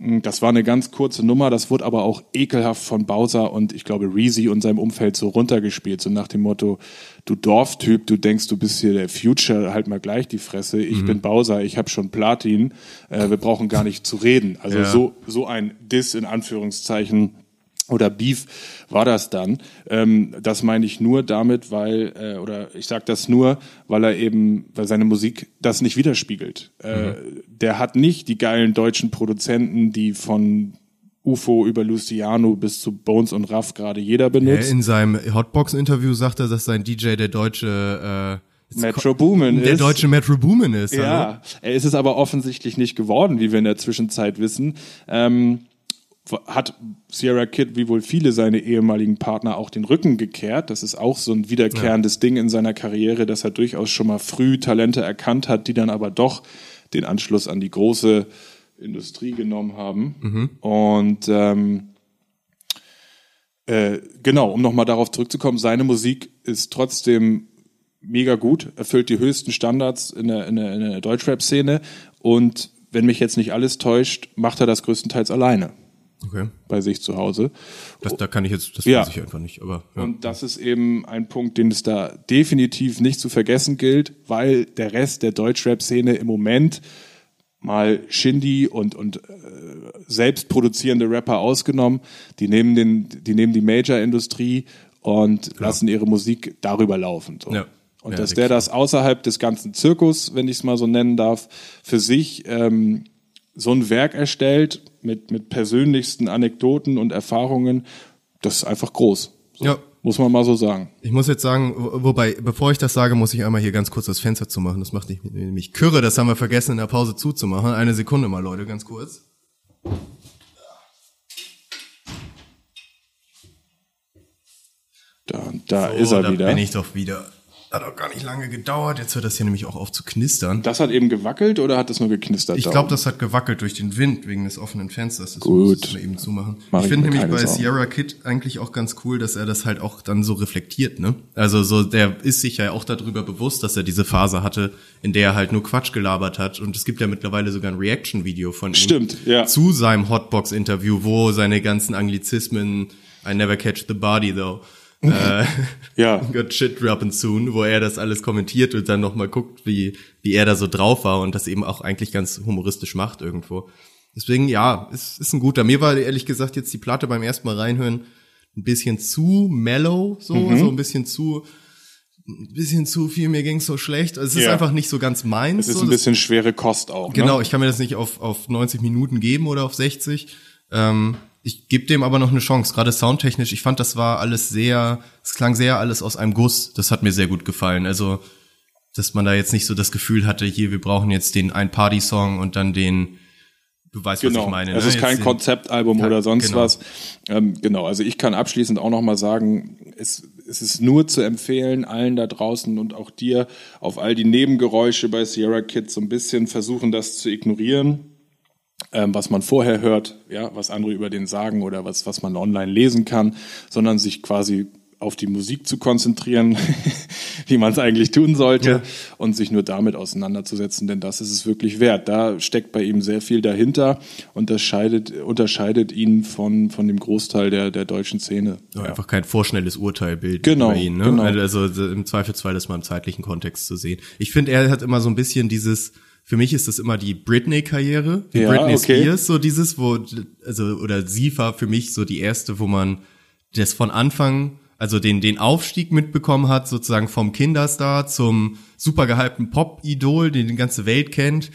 Das war eine ganz kurze Nummer, das wurde aber auch ekelhaft von Bowser und ich glaube Reezy und seinem Umfeld so runtergespielt, so nach dem Motto, du Dorftyp, du denkst, du bist hier der Future, halt mal gleich die Fresse, ich bin Bowser, ich habe schon Platin, äh, wir brauchen gar nicht zu reden. Also Ja. so, so ein Diss in Anführungszeichen oder Beef war das dann. Ähm, das meine ich nur damit, weil, äh, oder ich sage das nur, weil er eben, weil seine Musik das nicht widerspiegelt. Äh, Der hat nicht die geilen deutschen Produzenten, die von UFO über Luciano bis zu Bones und Raff gerade jeder Er benutzt. in seinem Hotbox-Interview sagt er, dass sein DJ der deutsche äh, Metro Boomin der ist. deutsche Metro Boomin ist. hallo? Ja, er ist es aber offensichtlich nicht geworden, wie wir in der Zwischenzeit wissen. Ähm, hat Sierra Kid, wie wohl viele seine ehemaligen Partner, auch den Rücken gekehrt. Das ist auch so ein wiederkehrendes Ding in seiner Karriere, dass er durchaus schon mal früh Talente erkannt hat, die dann aber doch den Anschluss an die große Industrie genommen haben. Und ähm, äh, genau, um nochmal darauf zurückzukommen, seine Musik ist trotzdem mega gut, erfüllt die höchsten Standards in der, in der, in der Deutschrap-Szene und wenn mich jetzt nicht alles täuscht, macht er das größtenteils alleine Okay. bei sich zu Hause. Das, da kann ich jetzt, das Ja. weiß ich einfach nicht, aber ja. Und das ist eben ein Punkt, den es da definitiv nicht zu vergessen gilt, weil der Rest der Deutschrap-Szene im Moment mal Shindy und, und äh, selbst produzierende Rapper ausgenommen, die nehmen, den, die nehmen die Major-Industrie und lassen ihre Musik darüber laufen. So. Ja. Und Ja, dass der das außerhalb des ganzen Zirkus, wenn ich es mal so nennen darf, für sich ähm, so ein Werk erstellt mit, mit persönlichsten Anekdoten und Erfahrungen, das ist einfach groß. So, Ja. Muss man mal so sagen. Ich muss jetzt sagen, wo- wobei, bevor ich das sage, muss ich einmal hier ganz kurz das Fenster zumachen. Das macht mich nämlich kürre, das haben wir vergessen in der Pause zuzumachen. Eine Sekunde mal, Leute, ganz kurz. Da, da So, ist er da wieder. bin ich doch wieder. Hat auch gar nicht lange gedauert. Jetzt hört das hier nämlich auch auf zu knistern. Das hat eben gewackelt oder hat das nur geknistert? Ich glaube, das hat gewackelt durch den Wind wegen des offenen Fensters. Das Gut. muss eben zumachen. Mach ich ich finde nämlich bei. Sierra Kid eigentlich auch ganz cool, dass er das halt auch dann so reflektiert, ne? Also so, der ist sich ja auch darüber bewusst, dass er diese Phase hatte, in der er halt nur Quatsch gelabert hat. Und es gibt ja mittlerweile sogar ein Reaction-Video von ihm. Stimmt, ja. Zu seinem Hotbox-Interview, wo seine ganzen Anglizismen, I never catch the body though. Äh, *laughs* Ja. Got shit dropping soon, wo er das alles kommentiert und dann nochmal guckt, wie, wie er da so drauf war und das eben auch eigentlich ganz humoristisch macht irgendwo. Deswegen, ja, es ist ein guter. Mir war ehrlich gesagt jetzt die Platte beim ersten Mal reinhören ein bisschen zu mellow, so, Mhm. so ein bisschen zu, ein bisschen zu viel, mir ging's so schlecht. Es ist Ja. einfach nicht so ganz meins. Es ist so, ein das- bisschen schwere Kost auch. Genau, Ne? ich kann mir das nicht auf, auf 90 Minuten geben oder auf 60. Ähm, ich gebe dem aber noch eine Chance, gerade soundtechnisch. Ich fand, das war alles sehr, es klang sehr alles aus einem Guss. Das hat mir sehr gut gefallen. Also, dass man da jetzt nicht so das Gefühl hatte, hier, wir brauchen jetzt den ein Party-Song und dann den, du weißt, was Genau. ich meine. es ne? ist kein Konzeptalbum oder sonst genau. was. Ähm, genau, also ich kann abschließend auch nochmal sagen, es, es ist nur zu empfehlen, allen da draußen und auch dir, auf all die Nebengeräusche bei Sierra Kids so ein bisschen versuchen, das zu ignorieren. Ähm, was man vorher hört, ja, was andere über den sagen oder was, was man online lesen kann, sondern sich quasi auf die Musik zu konzentrieren, *laughs* wie man es eigentlich tun sollte, Ja. und sich nur damit auseinanderzusetzen, denn das ist es wirklich wert. Da steckt bei ihm sehr viel dahinter und das scheidet, unterscheidet ihn von, von dem Großteil der, der deutschen Szene. Ja. Einfach kein vorschnelles Urteil bilden Genau, über ihn. Ne? genau. Also so im Zweifelsfall das mal im zeitlichen Kontext zu sehen. Ich finde, er hat immer so ein bisschen dieses, für mich ist das immer die Britney-Karriere, die Ja, Britney okay. Spears, so dieses, wo, also, oder sie war für mich so die erste, wo man das von Anfang, also den, den Aufstieg mitbekommen hat, sozusagen vom Kinderstar zum super gehypten Pop-Idol, den die ganze Welt kennt,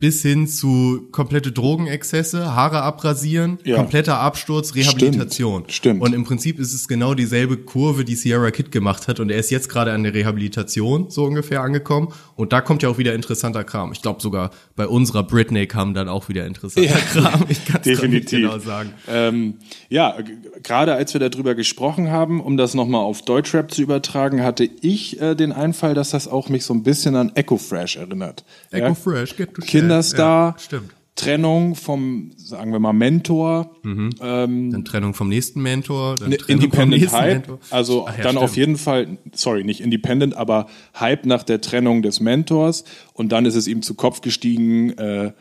bis hin zu komplette Drogenexzesse, Haare abrasieren, Ja. kompletter Absturz, Rehabilitation. Stimmt, stimmt. Und im Prinzip ist es genau dieselbe Kurve, die Sierra Kid gemacht hat. Und er ist jetzt gerade an der Rehabilitation so ungefähr angekommen. Und da kommt ja auch wieder interessanter Kram. Ich glaube sogar bei unserer Britney kam dann auch wieder interessanter Kram. Ich kann es nicht Definitiv. genau sagen. Ähm, ja, gerade als wir darüber gesprochen haben, um das nochmal auf Deutschrap zu übertragen, hatte ich äh, den Einfall, dass das auch mich so ein bisschen an Echo Fresh erinnert. Echo ja? Fresh, get to share. Kinderstar, Ja, stimmt. Trennung vom, sagen wir mal, Mentor, Dann Trennung vom nächsten Mentor, dann Trennung Ne, Independent nächsten Hype. Mentor. Also Ach ja, dann auf stimmt. jeden Fall, sorry, nicht Independent, aber Hype nach der Trennung des Mentors. Und dann ist es ihm zu Kopf gestiegen. Äh,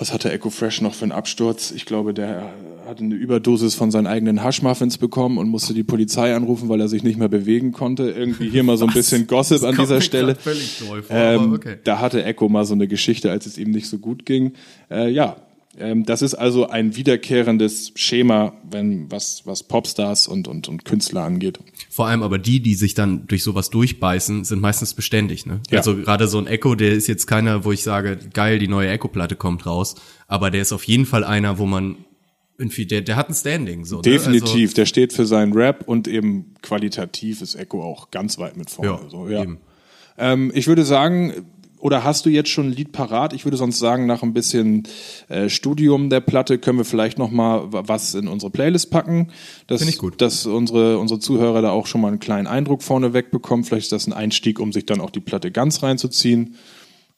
was hatte Echo Fresh noch für einen Absturz? Ich glaube, der hatte eine Überdosis von seinen eigenen Haschmuffins bekommen und musste die Polizei anrufen, weil er sich nicht mehr bewegen konnte. Irgendwie hier mal so ein bisschen Gossip an dieser Stelle. völlig neu vor, ähm, okay. Da hatte Echo mal so eine Geschichte, als es ihm nicht so gut ging. Äh, ja, das ist also ein wiederkehrendes Schema, wenn was was Popstars und und und Künstler angeht. Vor allem aber die, die sich dann durch sowas durchbeißen, sind meistens beständig. Ne? Ja. Also gerade so ein Echo, der ist jetzt keiner, wo ich sage, geil, die neue Echo-Platte kommt raus. Aber der ist auf jeden Fall einer, wo man irgendwie, der, der hat ein Standing. So, Definitiv, der steht für seinen Rap und eben qualitativ ist Echo auch ganz weit mit Ne? Also, vorne. ja, so, ja. eben. Ähm, ich würde sagen, oder hast du jetzt schon ein Lied parat? Ich würde sonst sagen, nach ein bisschen äh, Studium der Platte können wir vielleicht noch mal was in unsere Playlist packen, dass, ich gut. dass unsere unsere Zuhörer da auch schon mal einen kleinen Eindruck vorneweg bekommen. Vielleicht ist das ein Einstieg, um sich dann auch die Platte ganz reinzuziehen.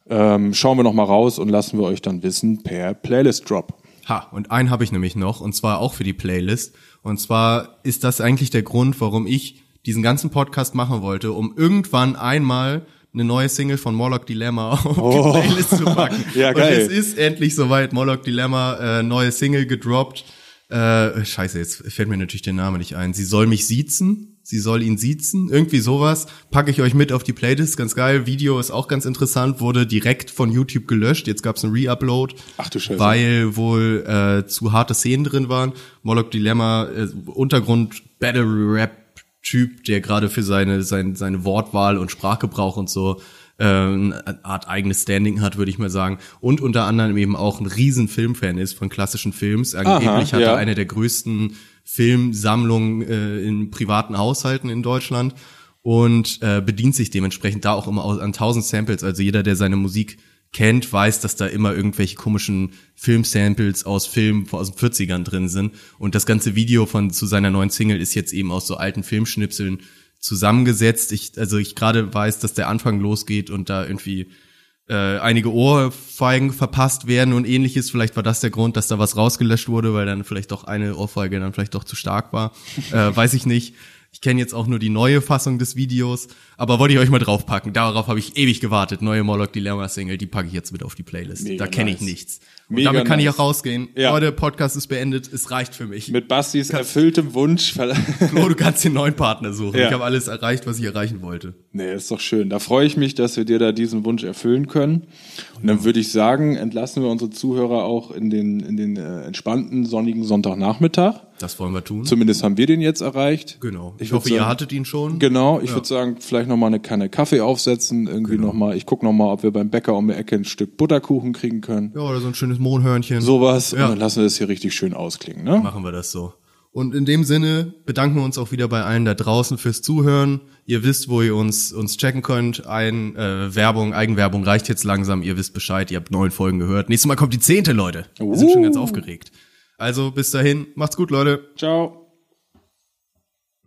Ähm, schauen wir noch mal raus und lassen wir euch dann wissen per Playlist Drop. Ha, und einen habe ich nämlich noch, und zwar auch für die Playlist. Und zwar ist das eigentlich der Grund, warum ich diesen ganzen Podcast machen wollte, um irgendwann einmal eine neue Single von Morlock Dilemma *laughs* auf die Playlist zu packen. Oh. *laughs* Ja, geil. Und es ist endlich soweit, Morlock Dilemma, äh, neue Single gedroppt. Äh, scheiße, jetzt fällt mir natürlich der Name nicht ein. Sie soll mich siezen. Sie soll ihn siezen. Irgendwie sowas. Packe ich euch mit auf die Playlist. Ganz geil. Video ist auch ganz interessant. Wurde direkt von YouTube gelöscht. Jetzt gab's einen Re-Upload. Ach du Scheiße. Weil wohl äh, zu harte Szenen drin waren. Moloch Dilemma, äh, Untergrund Battle Rap Typ, der gerade für seine, seine, seine Wortwahl und Sprachgebrauch und so äh, eine Art eigenes Standing hat, würde ich mal sagen. Und unter anderem eben auch ein riesen Filmfan ist von klassischen Films. Angeblich hat ja. er eine der größten Filmsammlungen äh, in privaten Haushalten in Deutschland und äh, bedient sich dementsprechend da auch immer an tausend Samples. Also jeder, der seine Musik kennt, weiß, dass da immer irgendwelche komischen Filmsamples aus Filmen aus den 40ern drin sind. Und das ganze Video von zu seiner neuen Single ist jetzt eben aus so alten Filmschnipseln zusammengesetzt. Ich, also ich gerade weiß, dass der Anfang losgeht und da irgendwie äh, einige Ohrfeigen verpasst werden und ähnliches. Vielleicht war das der Grund, dass da was rausgelöscht wurde, weil dann vielleicht doch eine Ohrfeige dann vielleicht doch zu stark war. *laughs* äh, weiß ich nicht. Ich kenne jetzt auch nur die neue Fassung des Videos, aber wollte ich euch mal draufpacken. Darauf habe ich ewig gewartet. Neue Moloch Dilemma Single, die packe ich jetzt mit auf die Playlist. Mega da kenne ich nice. nichts. Und Mega damit kann ich nice. auch rausgehen. Ja. Leute, Podcast ist beendet. Es reicht für mich. Mit Bastis erfülltem Wunsch. *laughs* Flo, du kannst den neuen Partner suchen. Ja. Ich habe alles erreicht, was ich erreichen wollte. Nee, ist doch schön. Da freue ich mich, dass wir dir da diesen Wunsch erfüllen können. Und dann würde ich sagen, entlassen wir unsere Zuhörer auch in den, in den äh, entspannten, sonnigen Sonntagnachmittag. Das wollen wir tun. Zumindest haben wir den jetzt erreicht. genau. Ich, würd hoffe, ihr sagen- hattet ihn schon. Genau, ich würde sagen, vielleicht noch mal eine Kanne Kaffee aufsetzen, irgendwie Genau. noch mal. Ich guck noch mal, ob wir beim Bäcker um die Ecke ein Stück Butterkuchen kriegen können. Ja, oder so ein schönes Mohnhörnchen. Sowas. Ja. Und dann lassen wir das hier richtig schön ausklingen, ne? machen wir das so. Und in dem Sinne bedanken wir uns auch wieder bei allen da draußen fürs Zuhören. Ihr wisst, wo ihr uns uns checken könnt. Ein äh, Werbung, Eigenwerbung reicht jetzt langsam. Ihr wisst Bescheid. Ihr habt neun Folgen gehört. Nächstes Mal kommt die zehnte, Leute. Wir sind schon ganz aufgeregt. Also bis dahin, macht's gut, Leute. Ciao.